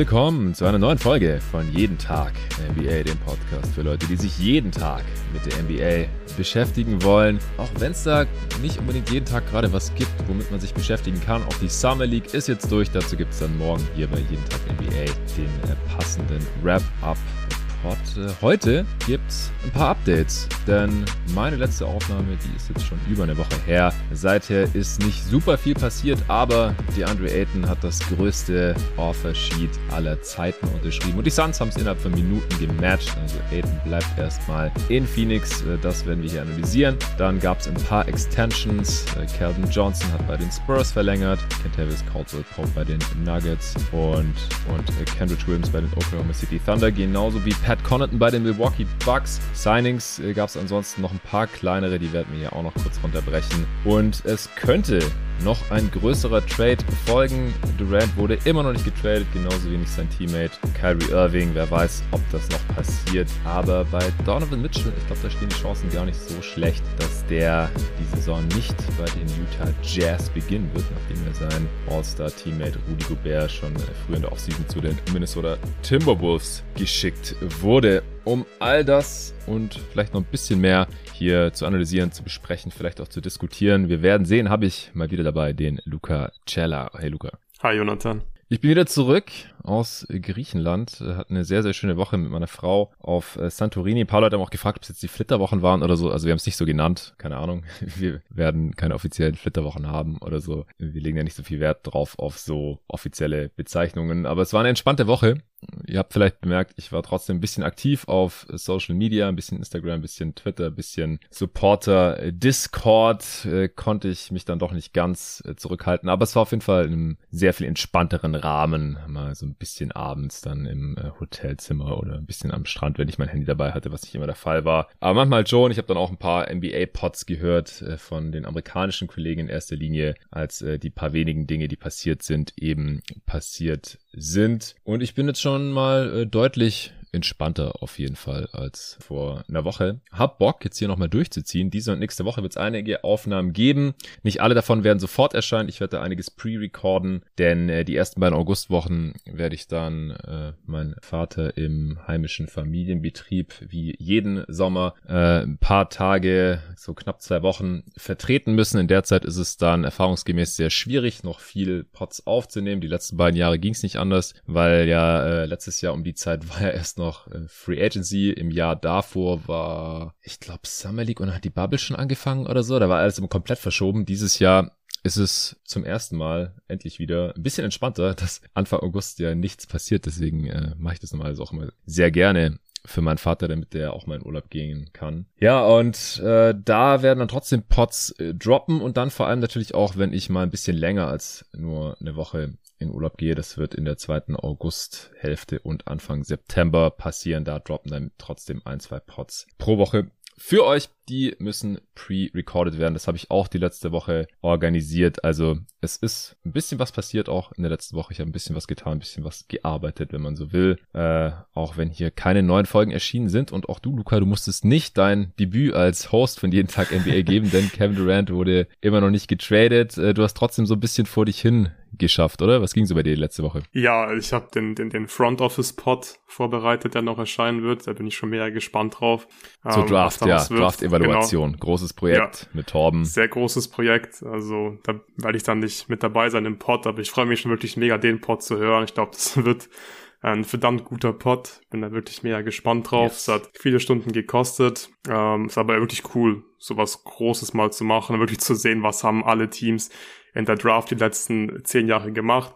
Willkommen zu einer neuen Folge von Jeden Tag NBA, dem Podcast für Leute, die sich jeden Tag mit der NBA beschäftigen wollen. Auch wenn es da nicht unbedingt jeden Tag gerade was gibt, womit man sich beschäftigen kann. Auch die Summer League ist jetzt durch. Dazu gibt es dann morgen hier bei Jeden Tag NBA den äh, passenden Wrap-Up Pod. Äh, heute gibt's ein paar Updates, denn meine letzte Aufnahme, die ist jetzt schon über eine Woche her. Seither ist nicht super viel passiert, aber DeAndre Ayton hat das größte Offer-Sheet aller Zeiten unterschrieben und die Suns haben es innerhalb von Minuten gematcht. Also Ayton bleibt erstmal in Phoenix, äh, das werden wir hier analysieren. Dann gab es ein paar Extensions. Äh, Calvin Johnson hat bei den Spurs verlängert, Kentavious Caldwell Pope bei den Nuggets und, und Kendrick Williams bei den Oklahoma City Thunder, genauso wie Pat Pat Connaughton bei den Milwaukee Bucks. Signings äh, gab es ansonsten noch ein paar kleinere, die werden wir hier auch noch kurz runterbrechen. Und es könnte noch ein größerer Trade folgen. Durant wurde immer noch nicht getradet, genauso wenig sein Teammate Kyrie Irving. Wer weiß, ob das noch passiert. Aber bei Donovan Mitchell, ich glaube, da stehen die Chancen gar nicht so schlecht, dass der die Saison nicht bei den Utah Jazz beginnen wird, nachdem er sein All-Star-Teammate Rudy Gobert schon früher in der Offseason zu den Minnesota Timberwolves geschickt wurde. Um all das und vielleicht noch ein bisschen mehr hier zu analysieren, zu besprechen, vielleicht auch zu diskutieren. Wir werden sehen, habe ich mal wieder dabei den Luca Cella. Hey Luca. Hi Jonathan. Ich bin wieder zurück aus Griechenland, hatten eine sehr, sehr schöne Woche mit meiner Frau auf äh, Santorini. Ein paar Leute haben auch gefragt, ob es jetzt die Flitterwochen waren oder so. Also wir haben es nicht so genannt, keine Ahnung. Wir werden keine offiziellen Flitterwochen haben oder so. Wir legen ja nicht so viel Wert drauf auf so offizielle Bezeichnungen. Aber es war eine entspannte Woche ihr habt vielleicht bemerkt, ich war trotzdem ein bisschen aktiv auf Social Media, ein bisschen Instagram, ein bisschen Twitter, ein bisschen Supporter, Discord, äh, konnte ich mich dann doch nicht ganz äh, zurückhalten, aber es war auf jeden Fall in einem sehr viel entspannteren Rahmen, mal so ein bisschen abends dann im äh, Hotelzimmer oder ein bisschen am Strand, wenn ich mein Handy dabei hatte, was nicht immer der Fall war. Aber manchmal schon, ich habe dann auch ein paar NBA-Pods gehört äh, von den amerikanischen Kollegen in erster Linie, als äh, die paar wenigen Dinge, die passiert sind, eben passiert sind. Und ich bin jetzt schon mal äh, deutlich entspannter auf jeden Fall als vor einer Woche. Hab Bock, jetzt hier nochmal durchzuziehen. Diese und nächste Woche wird es einige Aufnahmen geben. Nicht alle davon werden sofort erscheinen. Ich werde einiges pre-recorden, denn äh, die ersten beiden Augustwochen werde ich dann äh, meinen Vater im heimischen Familienbetrieb wie jeden Sommer äh, ein paar Tage, so knapp zwei Wochen vertreten müssen. In der Zeit ist es dann erfahrungsgemäß sehr schwierig, noch viel Pots aufzunehmen. Die letzten beiden Jahre ging es nicht anders, weil ja äh, letztes Jahr um die Zeit war ja erst noch äh, Free Agency. Im Jahr davor war, ich glaube, Summer League und hat die Bubble schon angefangen oder so. Da war alles immer komplett verschoben. Dieses Jahr ist es zum ersten Mal endlich wieder ein bisschen entspannter, dass Anfang August ja nichts passiert. Deswegen äh, mache ich das normalerweise auch immer sehr gerne für meinen Vater, damit der auch mal in Urlaub gehen kann. Ja, und äh, da werden dann trotzdem Pots äh, droppen und dann vor allem natürlich auch, wenn ich mal ein bisschen länger als nur eine Woche in Urlaub gehe. Das wird in der zweiten Augusthälfte und Anfang September passieren. Da droppen dann trotzdem ein, zwei Pots pro Woche für euch. Die müssen pre-recorded werden. Das habe ich auch die letzte Woche organisiert. Also es ist ein bisschen was passiert auch in der letzten Woche. Ich habe ein bisschen was getan, ein bisschen was gearbeitet, wenn man so will. Äh, auch wenn hier keine neuen Folgen erschienen sind. Und auch du, Luca, du musstest nicht dein Debüt als Host von Jeden Tag NBA geben, denn Kevin Durant wurde immer noch nicht getradet. Äh, du hast trotzdem so ein bisschen vor dich hin geschafft, oder? Was ging so bei dir letzte Woche? Ja, ich habe den, den, den Front Office Pod vorbereitet, der noch erscheinen wird. Da bin ich schon mehr gespannt drauf. So ähm, Draft, ja, Draft-Evaluation. Genau. Großes Projekt ja, mit Torben. Sehr großes Projekt. Also da werde ich dann nicht mit dabei sein im Pod, aber ich freue mich schon wirklich mega, den Pod zu hören. Ich glaube, das wird ein verdammt guter Pod. Bin da wirklich mega gespannt drauf. Yes. Es hat viele Stunden gekostet. Ähm, ist aber wirklich cool, sowas Großes mal zu machen, wirklich zu sehen, was haben alle Teams in der Draft die letzten zehn Jahre gemacht.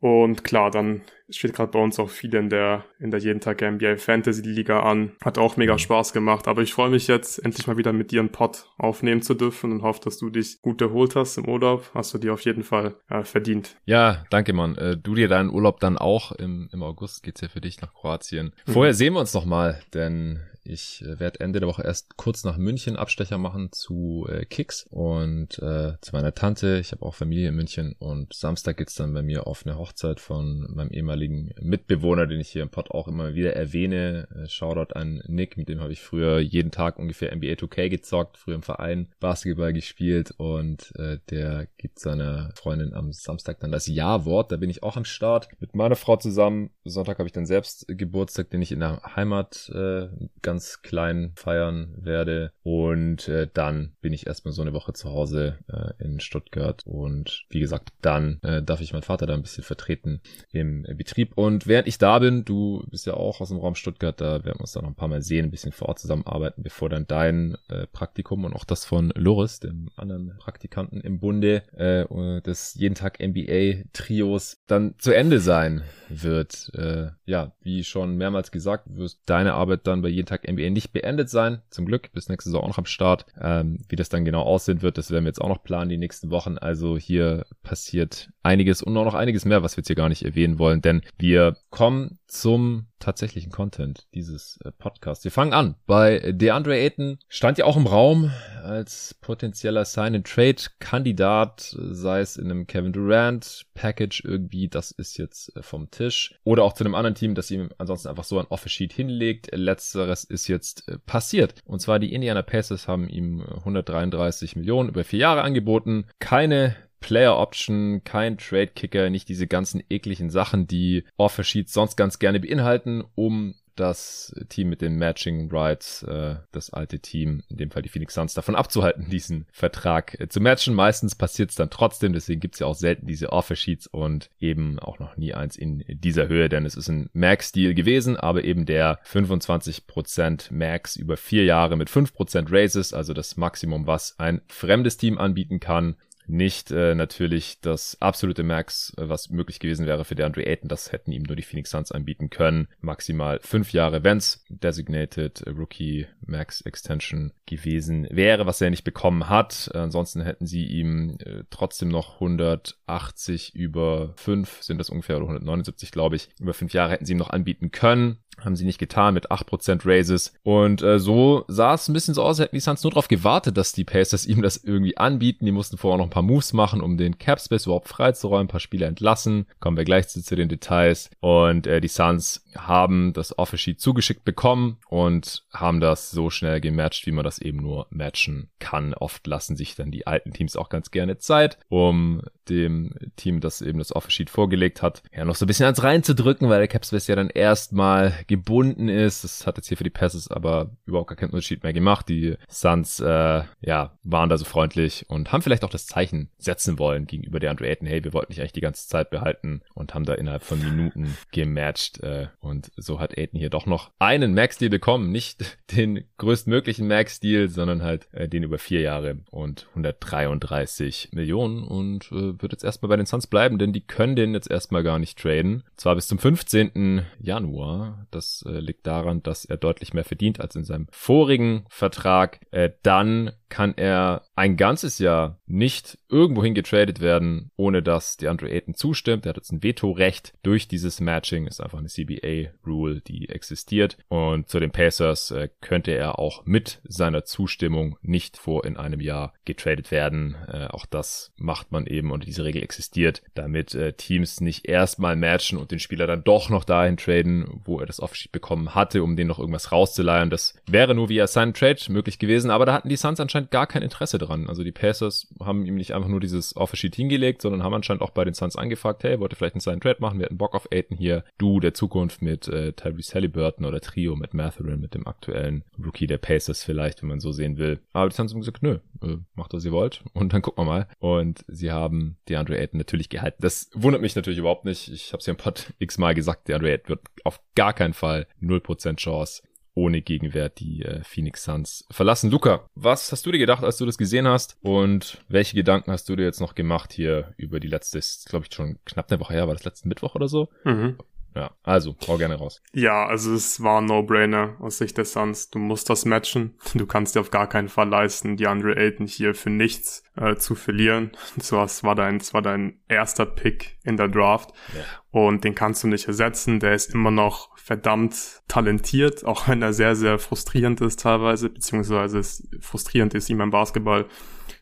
Und klar, dann steht gerade bei uns auch viel in der, in der jeden Tag NBA Fantasy Liga an. Hat auch mega Spaß gemacht. Aber ich freue mich jetzt, endlich mal wieder mit dir einen Pod aufnehmen zu dürfen und hoffe, dass du dich gut erholt hast im Urlaub. Hast du dir auf jeden Fall äh, verdient. Ja, danke, Mann. Äh, du dir deinen Urlaub dann auch. Im, im August geht's ja für dich nach Kroatien. Vorher mhm. sehen wir uns noch mal, denn ich äh, werde Ende der Woche erst kurz nach München Abstecher machen zu äh, Kicks und äh, zu meiner Tante. Ich habe auch Familie in München und Samstag geht's dann bei mir auf eine Hochzeit von meinem ehemaligen Mitbewohner, den ich hier im Pod auch immer wieder erwähne. Äh, Shoutout an Nick, mit dem habe ich früher jeden Tag ungefähr NBA 2K gezockt, früher im Verein Basketball gespielt und äh, der gibt seiner Freundin am Samstag dann das Ja-Wort. Da bin ich auch am Start mit meiner Frau zusammen. Sonntag habe ich dann selbst Geburtstag, den ich in der Heimat äh, ganz klein feiern werde. Und äh, dann bin ich erstmal so eine Woche zu Hause äh, in Stuttgart. Und wie gesagt, dann äh, darf ich meinen Vater da ein bisschen vertreten im Betrieb. Und während ich da bin, du bist ja auch aus dem Raum Stuttgart, da werden wir uns dann noch ein paar Mal sehen, ein bisschen vor Ort zusammenarbeiten, bevor dann dein äh, Praktikum und auch das von Loris, dem anderen Praktikanten im Bunde äh, des jeden Tag NBA Trios, dann zu Ende sein wird. Äh, ja, wie schon mehrmals gesagt, wirst deine Arbeit dann bei jeden Tag NBA nicht beendet sein. Zum Glück, bis nächste Saison auch noch am Start. Ähm, wie das dann genau aussehen wird, das werden wir jetzt auch noch planen die nächsten Wochen. Also hier passiert einiges und auch noch einiges mehr, was wir jetzt hier gar nicht erwähnen wollen, denn wir kommen zum tatsächlichen Content dieses äh, Podcasts. Wir fangen an bei DeAndre Ayton. Stand ja auch im Raum als potenzieller Sign-and-Trade-Kandidat, sei es in einem Kevin Durant-Package irgendwie, das ist jetzt äh, vom Tisch. Oder auch zu einem anderen Team, das ihm ansonsten einfach so ein Offer-Sheet hinlegt. Letzteres ist jetzt äh, passiert. Und zwar die Indiana Pacers haben ihm 133 Millionen über vier Jahre angeboten. Keine Player Option, kein Trade Kicker, nicht diese ganzen ekligen Sachen, die Offer sonst ganz gerne beinhalten, um das Team mit den Matching Rights, äh, das alte Team, in dem Fall die Phoenix Suns, davon abzuhalten, diesen Vertrag äh, zu matchen. Meistens passiert es dann trotzdem, deswegen gibt es ja auch selten diese Offer-Sheets und eben auch noch nie eins in dieser Höhe, denn es ist ein Max-Deal gewesen, aber eben der 25% Max über vier Jahre mit 5% Raises, also das Maximum, was ein fremdes Team anbieten kann nicht äh, natürlich das absolute Max, äh, was möglich gewesen wäre für der Andre Ayton. Das hätten ihm nur die Phoenix Suns anbieten können. Maximal fünf Jahre, wenn's Designated Rookie Max Extension gewesen wäre, was er nicht bekommen hat. Äh, ansonsten hätten sie ihm äh, trotzdem noch 180 über fünf, sind das ungefähr, oder 179, glaube ich, über fünf Jahre hätten sie ihm noch anbieten können. Haben sie nicht getan mit 8% Raises. Und äh, so sah es ein bisschen so aus, hätten die Suns nur darauf gewartet, dass die Pacers ihm das irgendwie anbieten. Die mussten vorher noch ein paar Moves machen, um den Capspace überhaupt freizuräumen, ein paar Spieler entlassen. Kommen wir gleich zu, zu den Details. Und äh, die Suns haben das Offer Sheet zugeschickt bekommen und haben das so schnell gematcht, wie man das eben nur matchen kann. Oft lassen sich dann die alten Teams auch ganz gerne Zeit, um dem Team, das eben das Offer Sheet vorgelegt hat, ja noch so ein bisschen ans reinzudrücken, weil der Capspace ja dann erstmal gebunden ist. Das hat jetzt hier für die Passes aber überhaupt gar keinen Unterschied mehr gemacht. Die Suns, äh, ja, waren da so freundlich und haben vielleicht auch das Zeichen setzen wollen gegenüber der Andrew Ayton. Hey, wir wollten dich eigentlich die ganze Zeit behalten und haben da innerhalb von Minuten gematcht. Äh, und so hat Ayton hier doch noch einen Max-Deal bekommen. Nicht den größtmöglichen Max-Deal, sondern halt äh, den über vier Jahre und 133 Millionen und äh, wird jetzt erstmal bei den Suns bleiben, denn die können den jetzt erstmal gar nicht traden. Zwar bis zum 15. Januar. Das äh, liegt daran, dass er deutlich mehr verdient als in seinem vorigen Vertrag. Äh, dann kann er ein ganzes Jahr nicht irgendwohin getradet werden, ohne dass die Andre Ayton zustimmt. Er hat jetzt ein Vetorecht durch dieses Matching. Ist einfach eine CBA-Rule, die existiert. Und zu den Pacers äh, könnte er auch mit seiner Zustimmung nicht vor in einem Jahr getradet werden. Äh, auch das macht man eben und diese Regel existiert, damit äh, Teams nicht erstmal matchen und den Spieler dann doch noch dahin traden, wo er das Offsheet bekommen hatte, um den noch irgendwas rauszuleihen. Das wäre nur via Sign Trade möglich gewesen, aber da hatten die Suns anscheinend gar kein Interesse dran. Also die Pacers haben ihm nicht einfach nur dieses Offersheet hingelegt, sondern haben anscheinend auch bei den Suns angefragt, hey, wollt ihr vielleicht einen Sign Trade machen? Wir hatten Bock auf Aiden hier. Du der Zukunft mit äh, Tyrese Halliburton oder Trio mit Matherin, mit dem aktuellen Rookie der Pacers vielleicht, wenn man so sehen will. Aber die Suns haben gesagt, nö, äh, macht was ihr wollt und dann gucken wir mal. Und sie haben DeAndre Ayton natürlich gehalten. Das wundert mich natürlich überhaupt nicht. Ich habe es ja im Pod x-mal gesagt, DeAndre Ayton wird auf gar keinen Fall 0% Chance ohne Gegenwert die äh, Phoenix Suns verlassen. Luca, was hast du dir gedacht, als du das gesehen hast? Und welche Gedanken hast du dir jetzt noch gemacht hier über die letzte, glaube ich schon knapp eine Woche her, war das letzten Mittwoch oder so? Mhm. Ja, also, hau gerne raus. Ja, also es war ein No-Brainer aus Sicht des Suns. Du musst das matchen. Du kannst dir auf gar keinen Fall leisten, die Andre Ayton hier für nichts äh, zu verlieren. So, das war dein, das war dein erster Pick in der Draft. Ja. Und den kannst du nicht ersetzen. Der ist immer noch verdammt talentiert, auch wenn er sehr, sehr frustrierend ist teilweise, beziehungsweise es frustrierend ist, ihm beim Basketball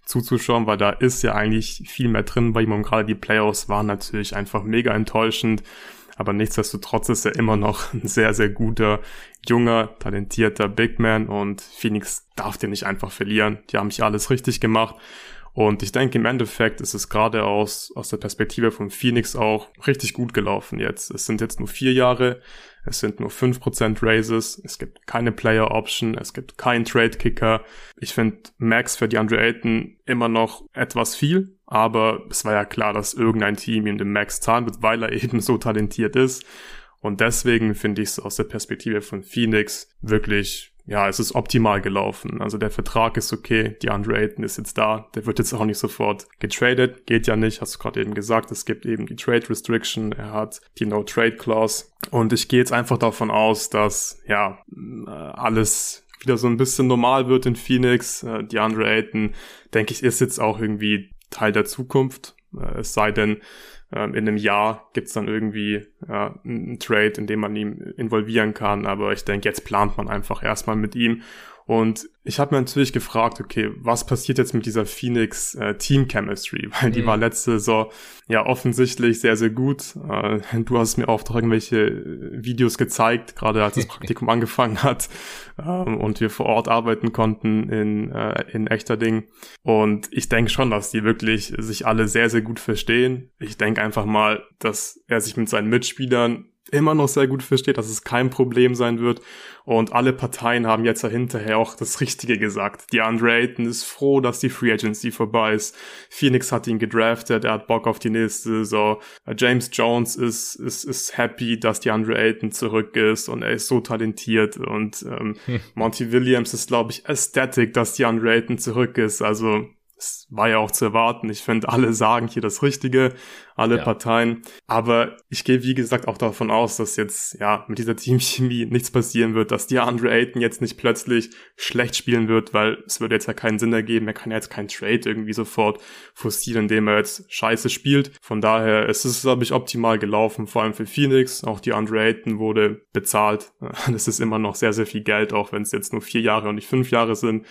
zuzuschauen, weil da ist ja eigentlich viel mehr drin bei ihm und gerade die Playoffs waren natürlich einfach mega enttäuschend aber nichtsdestotrotz ist er immer noch ein sehr, sehr guter, junger, talentierter Big Man und Phoenix darf den nicht einfach verlieren. Die haben hier alles richtig gemacht. Und ich denke, im Endeffekt ist es gerade aus, aus der Perspektive von Phoenix auch richtig gut gelaufen jetzt. Es sind jetzt nur vier Jahre, es sind nur fünf Prozent Raises, es gibt keine Player Option, es gibt keinen Trade Kicker. Ich finde Max für die Andre Ayton immer noch etwas viel, aber es war ja klar, dass irgendein Team ihm den Max zahlen wird, weil er eben so talentiert ist. Und deswegen finde ich es aus der Perspektive von Phoenix wirklich ja, es ist optimal gelaufen. Also der Vertrag ist okay, die Ayton ist jetzt da, der wird jetzt auch nicht sofort getradet, geht ja nicht, hast du gerade eben gesagt, es gibt eben die Trade Restriction, er hat die No Trade Clause und ich gehe jetzt einfach davon aus, dass ja alles wieder so ein bisschen normal wird in Phoenix. Äh, die Andre Ayton, denke ich, ist jetzt auch irgendwie Teil der Zukunft. Äh, es sei denn, ähm, in einem Jahr gibt's dann irgendwie einen Trade, in dem man ihn involvieren kann. Aber ich denke, jetzt plant man einfach erstmal mit ihm und ich habe mir natürlich gefragt, okay, was passiert jetzt mit dieser Phoenix äh, Team Chemistry? Weil die mhm. war letzte Saison ja offensichtlich sehr, sehr gut. Äh, du hast mir auch doch irgendwelche äh, Videos gezeigt, gerade als das Praktikum angefangen hat ähm, und wir vor Ort arbeiten konnten in, äh, in echter Ding. Und ich denke schon, dass die wirklich sich alle sehr, sehr gut verstehen. Ich denke einfach mal, dass er sich mit seinen Mitspielern immer noch sehr gut versteht, dass es kein Problem sein wird. Und alle Parteien haben jetzt hinterher auch das Richtige gesagt. Die Andre Ayton ist froh, dass die Free Agency vorbei ist. Phoenix hat ihn gedraftet, er hat Bock auf die nächste Saison. James Jones ist, ist, ist happy, dass die Andre Ayton zurück ist und er ist so talentiert. Und ähm, Monty Williams ist, glaube ich, ecstatic, dass die Andre Ayton zurück ist. Also es war ja auch zu erwarten. Ich finde, alle sagen hier das Richtige, alle ja. Parteien. Aber ich gehe, wie gesagt, auch davon aus, dass jetzt, ja, mit dieser Teamchemie nichts passieren wird, dass die Andre Ayton jetzt nicht plötzlich schlecht spielen wird, weil es würde jetzt ja keinen Sinn ergeben. Er kann ja jetzt keinen Trade irgendwie sofort forcieren, indem er jetzt scheiße spielt. Von daher ist es, glaube ich, optimal gelaufen, vor allem für Phoenix. Auch die Andre Ayton wurde bezahlt. Das ist immer noch sehr, sehr viel Geld, auch wenn es jetzt nur vier Jahre und nicht fünf Jahre sind.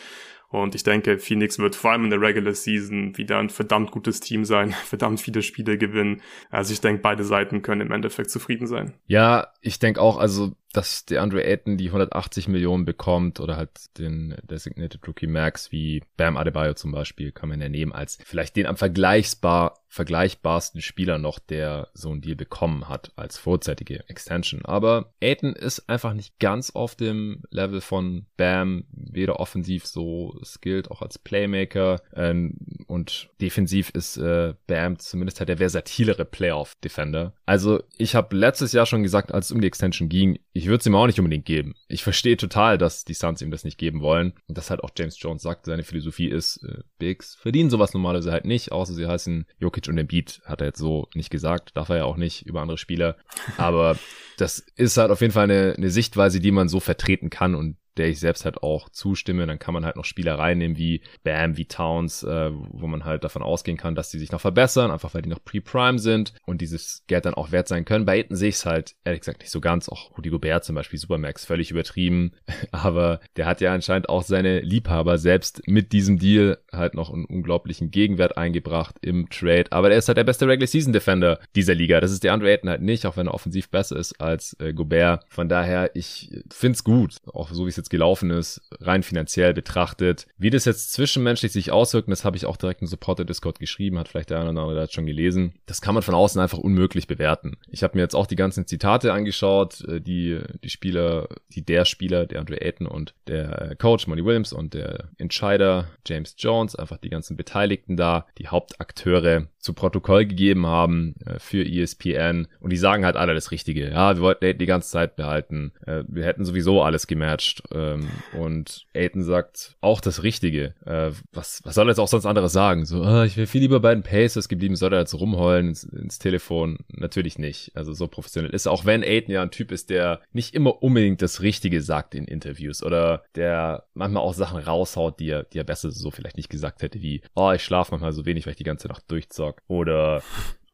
Und ich denke, Phoenix wird vor allem in der Regular Season wieder ein verdammt gutes Team sein, verdammt viele Spiele gewinnen. Also ich denke, beide Seiten können im Endeffekt zufrieden sein. Ja, ich denke auch, also dass der Andre Ayton die 180 Millionen bekommt oder halt den Designated Rookie Max wie Bam Adebayo zum Beispiel kann man ja nehmen als vielleicht den am vergleichbar vergleichbarsten Spieler noch, der so ein Deal bekommen hat als vorzeitige Extension. Aber Ayton ist einfach nicht ganz auf dem Level von Bam, weder offensiv so skilled, auch als Playmaker ähm, und defensiv ist äh, Bam zumindest halt der versatilere Playoff-Defender. Also ich habe letztes Jahr schon gesagt, als es um die Extension ging, ich würde es ihm auch nicht unbedingt geben. Ich verstehe total, dass die Suns ihm das nicht geben wollen. Und das halt auch James Jones sagt, seine Philosophie ist, äh, Bigs verdienen sowas normalerweise halt nicht, außer sie heißen Jokic und Embiid, hat er jetzt so nicht gesagt, darf er ja auch nicht über andere Spieler. Aber das ist halt auf jeden Fall eine, eine Sichtweise, die man so vertreten kann und der ich selbst halt auch zustimme. Dann kann man halt noch Spieler reinnehmen wie Bam, wie Towns, äh, wo man halt davon ausgehen kann, dass die sich noch verbessern, einfach weil die noch pre-prime sind und dieses Geld dann auch wert sein können. Bei Aiden sehe ich es halt ehrlich gesagt nicht so ganz. Auch Rudy Gobert zum Beispiel, Supermax, völlig übertrieben. Aber der hat ja anscheinend auch seine Liebhaber selbst mit diesem Deal halt noch einen unglaublichen Gegenwert eingebracht im Trade. Aber der ist halt der beste Regular Season Defender dieser Liga. Das ist der Andre Ayton halt nicht, auch wenn er offensiv besser ist als äh, Gobert. Von daher, ich find's gut, auch so wie es jetzt gelaufen ist, rein finanziell betrachtet. Wie das jetzt zwischenmenschlich sich auswirkt, das habe ich auch direkt im Supporter-Discord geschrieben, hat vielleicht der eine oder andere das schon gelesen. Das kann man von außen einfach unmöglich bewerten. Ich habe mir jetzt auch die ganzen Zitate angeschaut, äh, die die Spieler, die der Spieler, der Andre Ayton und der äh, Coach Monty Williams und der Entscheider James Jones, einfach die ganzen Beteiligten da, die Hauptakteure zu Protokoll gegeben haben äh, für ESPN und die sagen halt alle das Richtige. Ja, wir wollten Ayton die ganze Zeit behalten. wir hätten sowieso alles gematcht ähm, und Aiden sagt auch das Richtige. Äh, was, was soll er jetzt auch sonst anderes sagen? So, oh, ich wäre viel lieber bei den Pacers geblieben, soll er jetzt rumheulen ins, ins, Telefon? Natürlich nicht. Also so professionell ist auch wenn Aiden ja ein Typ ist, der nicht immer unbedingt das Richtige sagt in Interviews oder der manchmal auch Sachen raushaut, die er, die er besser so vielleicht nicht gesagt hätte, wie, oh, ich schlafe manchmal so wenig, weil ich die ganze Nacht durchzock. Oder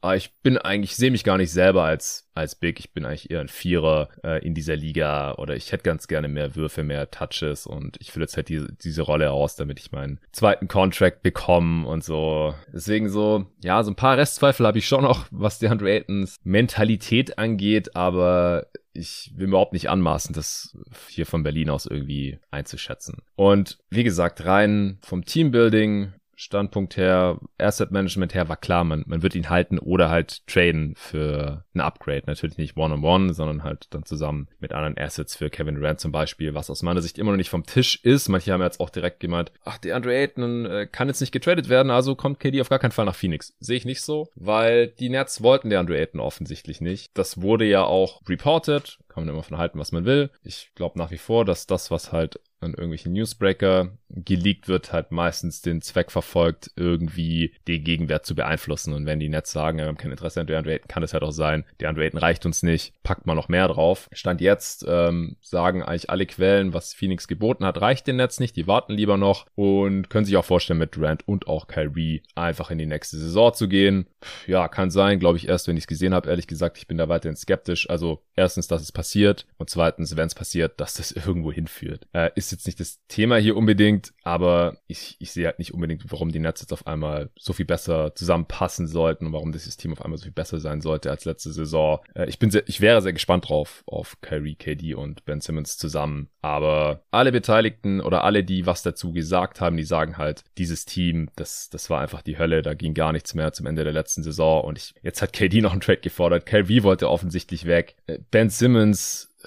Aber ich bin eigentlich, sehe mich gar nicht selber als, als Big. Ich bin eigentlich eher ein Vierer äh, in dieser Liga oder ich hätte ganz gerne mehr Würfe, mehr Touches und ich fülle jetzt halt diese, diese Rolle aus, damit ich meinen zweiten Contract bekomme und so. Deswegen so, ja, so ein paar Restzweifel habe ich schon noch, was DeAndre Aytons Mentalität angeht, aber ich will überhaupt nicht anmaßen, das hier von Berlin aus irgendwie einzuschätzen. Und wie gesagt, rein vom Teambuilding Standpunkt her, Asset Management her war klar, man, man wird ihn halten oder halt traden für ein Upgrade. Natürlich nicht one-on-one, -on -one, sondern halt dann zusammen mit anderen Assets für Kevin Durant zum Beispiel, was aus meiner Sicht immer noch nicht vom Tisch ist. Manche haben jetzt auch direkt gemeint, ach, der Andre Ayton äh, kann jetzt nicht getradet werden, also kommt KD auf gar keinen Fall nach Phoenix. Sehe ich nicht so, weil die Nets wollten der Andre Ayton offensichtlich nicht. Das wurde ja auch reported, kann man immer von halten, was man will. Ich glaube nach wie vor, dass das, was halt an irgendwelchen Newsbreaker geleakt wird, halt meistens den Zweck verfolgt, irgendwie den Gegenwert zu beeinflussen. Und wenn die Nets sagen, wir haben kein Interesse an DeAndre Ayton, kann es halt auch sein, DeAndre Ayton reicht uns nicht, packt mal noch mehr drauf. Stand jetzt ähm, sagen eigentlich alle Quellen, was Phoenix geboten hat, reicht den Nets nicht, die warten lieber noch und können sich auch vorstellen, mit Durant und auch Kyrie einfach in die nächste Saison zu gehen. Ja, kann sein, glaube ich erst, wenn ich es gesehen habe, ehrlich gesagt, ich bin da weiterhin skeptisch. Also erstens, dass es passiert und zweitens, wenn es passiert, dass das irgendwo hinführt. Äh, ist jetzt nicht das Thema hier unbedingt, aber ich, ich sehe halt nicht unbedingt, warum die Nets jetzt auf einmal so viel besser zusammenpassen sollten und warum dieses Team auf einmal so viel besser sein sollte als letzte Saison. Äh, ich bin sehr, ich wäre sehr gespannt drauf auf Kyrie, KD und Ben Simmons zusammen. Aber alle Beteiligten oder alle, die was dazu gesagt haben, die sagen halt, dieses Team, das, das war einfach die Hölle, da ging gar nichts mehr zum Ende der letzten Saison und ich, jetzt hat KD noch einen Trade gefordert. Kyrie wollte offensichtlich weg. Äh, ben Simmons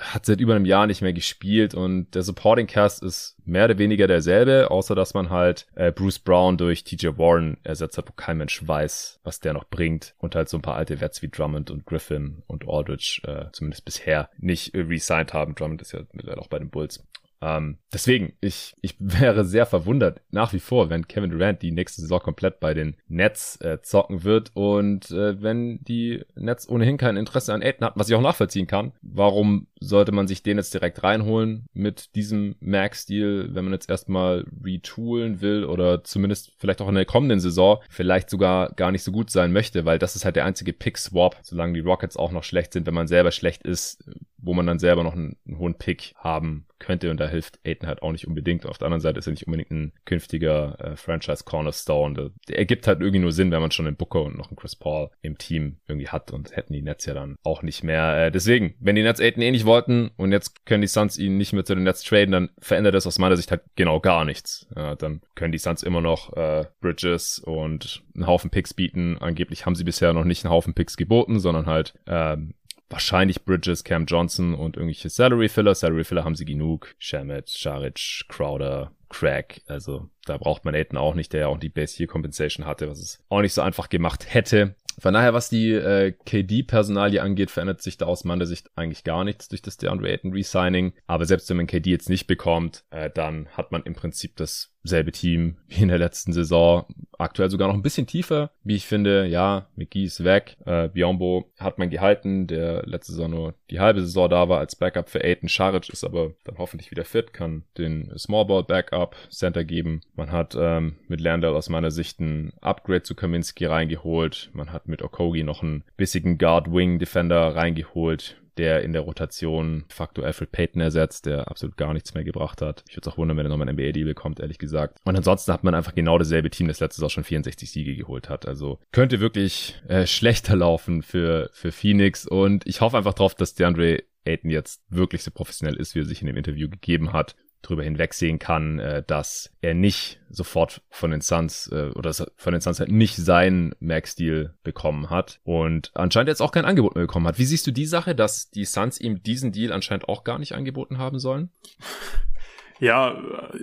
hat seit über einem Jahr nicht mehr gespielt und der Supporting Cast ist mehr oder weniger derselbe, außer dass man halt äh, Bruce Brown durch TJ Warren ersetzt hat, wo kein Mensch weiß, was der noch bringt und halt so ein paar alte Wets wie Drummond und Griffin und Aldridge äh, zumindest bisher nicht äh, re-signed haben. Drummond ist ja mittlerweile auch bei den Bulls. Ähm, deswegen, ich, ich wäre sehr verwundert nach wie vor, wenn Kevin Durant die nächste Saison komplett bei den Nets äh, zocken wird. Und äh, wenn die Nets ohnehin kein Interesse an Aiden hat, was ich auch nachvollziehen kann, warum sollte man sich den jetzt direkt reinholen mit diesem Max-Deal, wenn man jetzt erstmal retoolen will oder zumindest vielleicht auch in der kommenden Saison vielleicht sogar gar nicht so gut sein möchte, weil das ist halt der einzige Pick-Swap, solange die Rockets auch noch schlecht sind, wenn man selber schlecht ist, wo man dann selber noch einen, einen hohen Pick haben könnte und da hilft Aiden halt auch nicht unbedingt. Auf der anderen Seite ist er nicht unbedingt ein künftiger äh, Franchise Cornerstone. Der, der ergibt halt irgendwie nur Sinn, wenn man schon einen Booker und noch einen Chris Paul im Team irgendwie hat und hätten die Nets ja dann auch nicht mehr. Äh, deswegen, wenn die Nets Aiden eh nicht wollten und jetzt können die Suns ihn nicht mehr zu den Nets traden, dann verändert das aus meiner Sicht halt genau gar nichts. Ja, dann können die Suns immer noch äh, Bridges und einen Haufen Picks bieten. Angeblich haben sie bisher noch nicht einen Haufen Picks geboten, sondern halt ähm, wahrscheinlich Bridges, Cam Johnson und irgendwelche Salary Filler. Salary Filler haben sie genug. Shamet, Sharic, Crowder, Craig. Also da braucht man Aiden auch nicht, der ja auch die Base hier Compensation hatte, was es auch nicht so einfach gemacht hätte. Von daher, was die äh, KD-Personalie angeht, verändert sich da aus meiner Sicht eigentlich gar nichts durch das DeAndre Ayton Resigning. Aber selbst wenn man KD jetzt nicht bekommt, äh, dann hat man im Prinzip das selbe Team wie in der letzten Saison. Aktuell sogar noch ein bisschen tiefer, wie ich finde. Ja, McGee ist weg. Äh, Biombo hat man gehalten, der letzte Saison nur die halbe Saison da war als Backup für Aiden. Sharic ist aber dann hoffentlich wieder fit, kann den Smallball Backup Center geben. Man hat ähm, mit Landell aus meiner Sicht ein Upgrade zu Kaminski reingeholt. Man hat mit Okogi noch einen bissigen Guard Wing Defender reingeholt der in der Rotation Faktor Alfred Payton ersetzt, der absolut gar nichts mehr gebracht hat. Ich würde es auch wundern, wenn er nochmal einen NBA-Deal bekommt, ehrlich gesagt. Und ansonsten hat man einfach genau dasselbe Team, das letztes auch schon 64 Siege geholt hat. Also könnte wirklich äh, schlechter laufen für, für Phoenix. Und ich hoffe einfach drauf, dass DeAndre Ayton jetzt wirklich so professionell ist, wie er sich in dem Interview gegeben hat drüber hinwegsehen kann, äh, dass er nicht sofort von den Suns äh, oder von den Suns halt nicht seinen Max-Deal bekommen hat und anscheinend jetzt auch kein Angebot mehr bekommen hat. Wie siehst du die Sache, dass die Suns ihm diesen Deal anscheinend auch gar nicht angeboten haben sollen? Ja,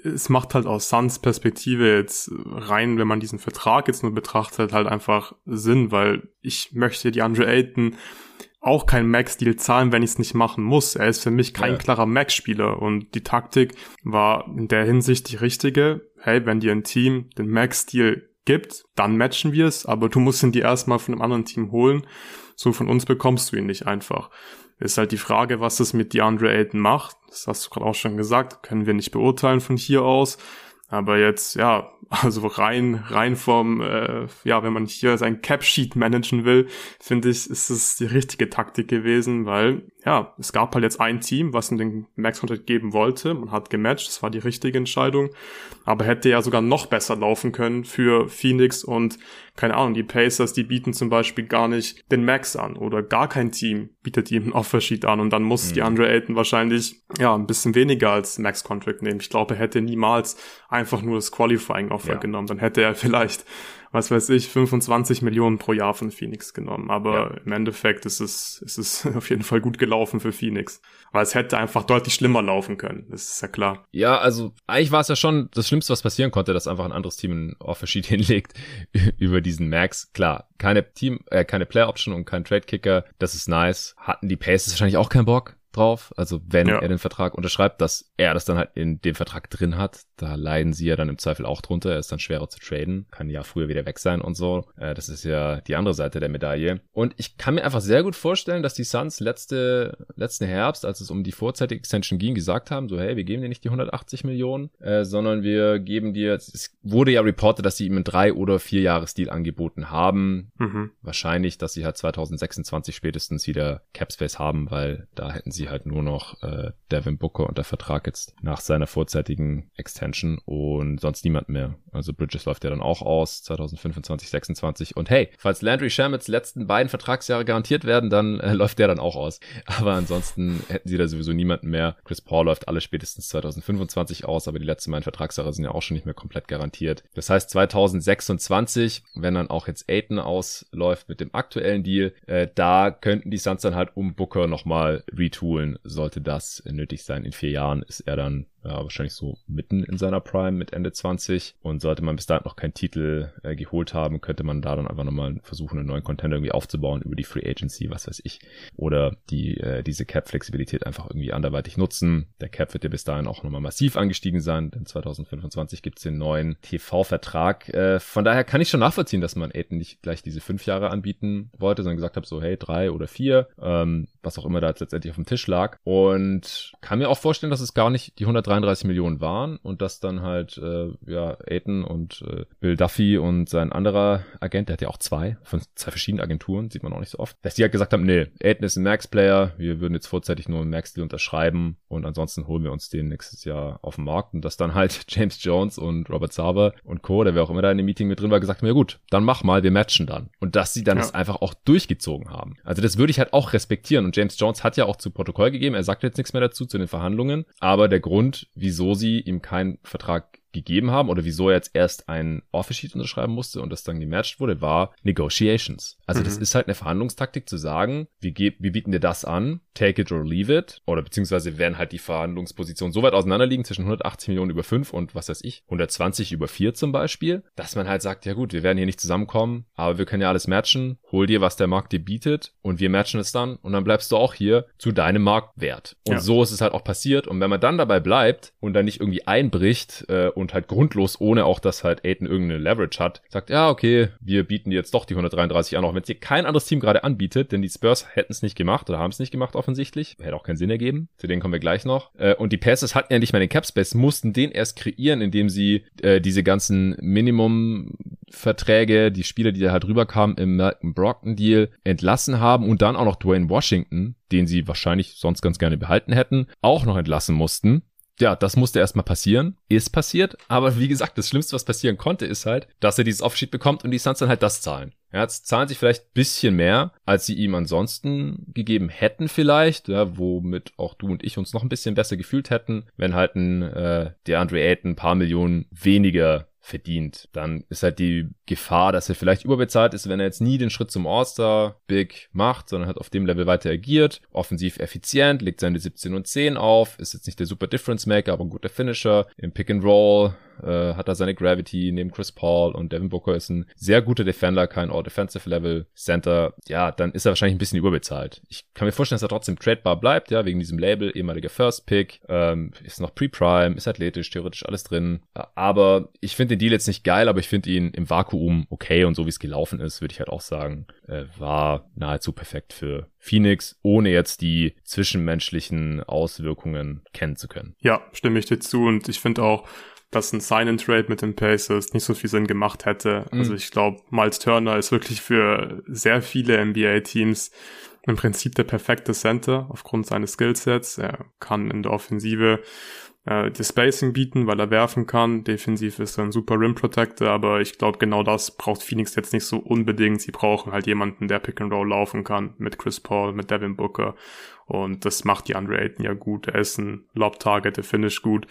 es macht halt aus Suns Perspektive jetzt rein, wenn man diesen Vertrag jetzt nur betrachtet, halt einfach Sinn, weil ich möchte die Andre Ayton auch kein Max-Deal zahlen, wenn ich es nicht machen muss. Er ist für mich kein ja. klarer Max-Spieler und die Taktik war in der Hinsicht die richtige. Hey, wenn dir ein Team den Max-Deal gibt, dann matchen wir es, aber du musst ihn dir erstmal von einem anderen Team holen. So von uns bekommst du ihn nicht einfach. Ist halt die Frage, was es mit DeAndre Ayton macht. Das hast du gerade auch schon gesagt, können wir nicht beurteilen von hier aus. Aber jetzt, ja, Also rein, rein vom, äh, ja, wenn man hier sein Cap-Sheet managen will, finde ich, ist es die richtige Taktik gewesen, weil ja, es gab halt jetzt ein Team, was ihm den Max-Contract geben wollte. Man hat gematcht, das war die richtige Entscheidung. Aber hätte ja sogar noch besser laufen können für Phoenix und keine Ahnung, die Pacers, die bieten zum Beispiel gar nicht den Max an oder gar kein Team bietet ihm einen Offersheet an und dann muss mhm. die Andre Ayton wahrscheinlich ja ein bisschen weniger als Max-Contract nehmen. Ich glaube, er hätte niemals einfach nur das Qualifying-Offer ja. genommen. Dann hätte er vielleicht was weiß ich, 25 Millionen pro Jahr von Phoenix genommen. Aber ja. im Endeffekt ist es, ist es auf jeden Fall gut gelaufen für Phoenix. Aber es hätte einfach deutlich schlimmer laufen können. Das ist ja klar. Ja, also eigentlich war es ja schon das Schlimmste, was passieren konnte, dass einfach ein anderes Team ein Offersheet hinlegt über diesen Max. Klar, keine Team, äh, keine Player Option und kein Trade Kicker. Das ist nice. Hatten die Pacers wahrscheinlich auch keinen Bock drauf. Also wenn ja. er den Vertrag unterschreibt, dass er das dann halt in dem Vertrag drin hat, da leiden sie ja dann im Zweifel auch drunter. Er ist dann schwerer zu traden, kann ja früher wieder weg sein und so. Äh, das ist ja die andere Seite der Medaille. Und ich kann mir einfach sehr gut vorstellen, dass die Suns letzte, letzten Herbst, als es um die vorzeitige Extension ging, gesagt haben, so hey, wir geben dir nicht die 180 Millionen, äh, sondern wir geben dir, es wurde ja reportet, dass sie ihm einen drei oder vier Jahres Deal angeboten haben. Mhm. Wahrscheinlich, dass sie halt 2026 spätestens wieder Capspace haben, weil da hätten sie halt nur noch äh, Devin Booker unter Vertrag jetzt nach seiner vorzeitigen Extension und sonst niemand mehr. Also Bridges läuft ja dann auch aus 2025, 26 und hey, falls Landry Shamits letzten beiden Vertragsjahre garantiert werden, dann äh, läuft der dann auch aus. Aber ansonsten hätten sie da sowieso niemanden mehr. Chris Paul läuft alle spätestens 2025 aus, aber die letzten beiden Vertragsjahre sind ja auch schon nicht mehr komplett garantiert. Das heißt 2026, wenn dann auch jetzt Aiton ausläuft mit dem aktuellen Deal, äh, da könnten die Suns dann halt um Booker nochmal retoolen sollte das nötig sein. In vier Jahren ist er dann ja, wahrscheinlich so mitten in seiner Prime mit Ende 20. Und sollte man bis dahin noch keinen Titel äh, geholt haben, könnte man da dann einfach nochmal versuchen, einen neuen Contender irgendwie aufzubauen über die Free Agency, was weiß ich. Oder die, äh, diese Cap-Flexibilität einfach irgendwie anderweitig nutzen. Der Cap wird ja bis dahin auch nochmal massiv angestiegen sein, denn 2025 gibt's den neuen TV-Vertrag. Äh, von daher kann ich schon nachvollziehen, dass man Aiden nicht gleich diese fünf Jahre anbieten wollte, sondern gesagt hat, so hey, drei oder vier, ähm, was auch immer da jetzt letztendlich auf dem Tisch lag. Und kann mir auch vorstellen, dass es gar nicht die 100 33 Millionen waren und dass dann halt äh, ja Aiton und äh, Bill Duffy und sein anderer Agent, der hat ja auch zwei von zwei verschiedenen Agenturen, sieht man auch nicht so oft, dass die halt gesagt haben, nee, Aiton ist ein Max-Player, wir würden jetzt vorzeitig nur einen Max-Deal unterschreiben und ansonsten holen wir uns den nächstes Jahr auf den Markt und dass dann halt James Jones und Robert Sava und Co., der wer auch immer da in dem Meeting mit drin war, gesagt haben, ja gut, dann mach mal, wir matchen dann. Und dass sie dann ja. das einfach auch durchgezogen haben. Also das würde ich halt auch respektieren und James Jones hat ja auch zu Protokoll gegeben, er sagt jetzt nichts mehr dazu zu den Verhandlungen, aber der Grund wieso sie ihm keinen Vertrag gegeben haben oder wieso er jetzt erst ein Offer-Sheet unterschreiben musste und das dann gematcht wurde, war Negotiations. Also mhm. das ist halt eine Verhandlungstaktik zu sagen, wir, wir bieten dir das an, take it or leave it oder beziehungsweise werden halt die Verhandlungspositionen so weit auseinanderliegen zwischen 180 Millionen über 5 und was weiß ich, 120 über 4 zum Beispiel, dass man halt sagt, ja gut, wir werden hier nicht zusammenkommen, aber wir können ja alles matchen, hol dir, was der Markt dir bietet und wir matchen es dann und dann bleibst du auch hier zu deinem Marktwert. Und ja. so ist es halt auch passiert und wenn man dann dabei bleibt und dann nicht irgendwie einbricht äh, und halt grundlos, ohne auch, dass halt Aiden irgendeine Leverage hat, sagt, ja, okay, wir bieten jetzt doch die 133 an, auch wenn es dir kein anderes Team gerade anbietet, denn die Spurs hätten es nicht gemacht oder haben es nicht gemacht offensichtlich. Hätte auch keinen Sinn ergeben. Zu denen kommen wir gleich noch. Äh, und die Passes hatten ja nicht mal den Cap Space, mussten den erst kreieren, indem sie äh, diese ganzen Minimum-Verträge, die Spieler, die da halt rüberkamen im Malcolm Brockton-Deal, entlassen haben und dann auch noch Dwayne Washington, den sie wahrscheinlich sonst ganz gerne behalten hätten, auch noch entlassen mussten ja, das musste erstmal passieren. Ist passiert. Aber wie gesagt, das Schlimmste, was passieren konnte, ist halt, dass er dieses Offsheet bekommt und die Suns dann halt das zahlen. Ja, jetzt zahlen sich vielleicht bisschen mehr, als sie ihm ansonsten gegeben hätten vielleicht, ja, womit auch du und ich uns noch ein bisschen besser gefühlt hätten, wenn halt ein äh, DeAndre Ayton ein paar Millionen weniger verdient. Dann ist halt die Gefahr, dass er vielleicht überbezahlt ist, wenn er jetzt nie den Schritt zum All-Star Big macht, sondern hat auf dem Level weiter agiert, offensiv effizient, legt seine 17 und 10 auf, ist jetzt nicht der super Difference Maker, aber ein guter Finisher, im Pick and Roll äh, hat er seine Gravity neben Chris Paul und Devin Booker ist ein sehr guter Defender, kein All-Defensive-Level Center. Ja, dann ist er wahrscheinlich ein bisschen überbezahlt. Ich kann mir vorstellen, dass er trotzdem tradebar bleibt, ja, wegen diesem Label, ehemaliger First Pick, ähm, ist noch Pre-Prime, ist athletisch, theoretisch alles drin. Aber ich finde den Deal jetzt nicht geil, aber ich finde ihn im Vakuum okay und so wie es gelaufen ist, würde ich halt auch sagen, äh, war nahezu perfekt für Phoenix, ohne jetzt die zwischenmenschlichen Auswirkungen kennen zu können. Ja, stimme ich dir zu und ich finde auch, dass ein Sign-and-Trade mit den Pacers nicht so viel Sinn gemacht hätte. Mhm. Also ich glaube, Miles Turner ist wirklich für sehr viele NBA-Teams im Prinzip der perfekte Center aufgrund seines Skillsets. Er kann in der Offensive äh, das Spacing bieten, weil er werfen kann. Defensiv ist er ein super Rim Protector, aber ich glaube, genau das braucht Phoenix jetzt nicht so unbedingt. Sie brauchen halt jemanden, der Pick and Roll laufen kann mit Chris Paul, mit Devin Booker. Und das macht die Andre Ayton ja gut. Er ist ein Lob-Target, der finish gut.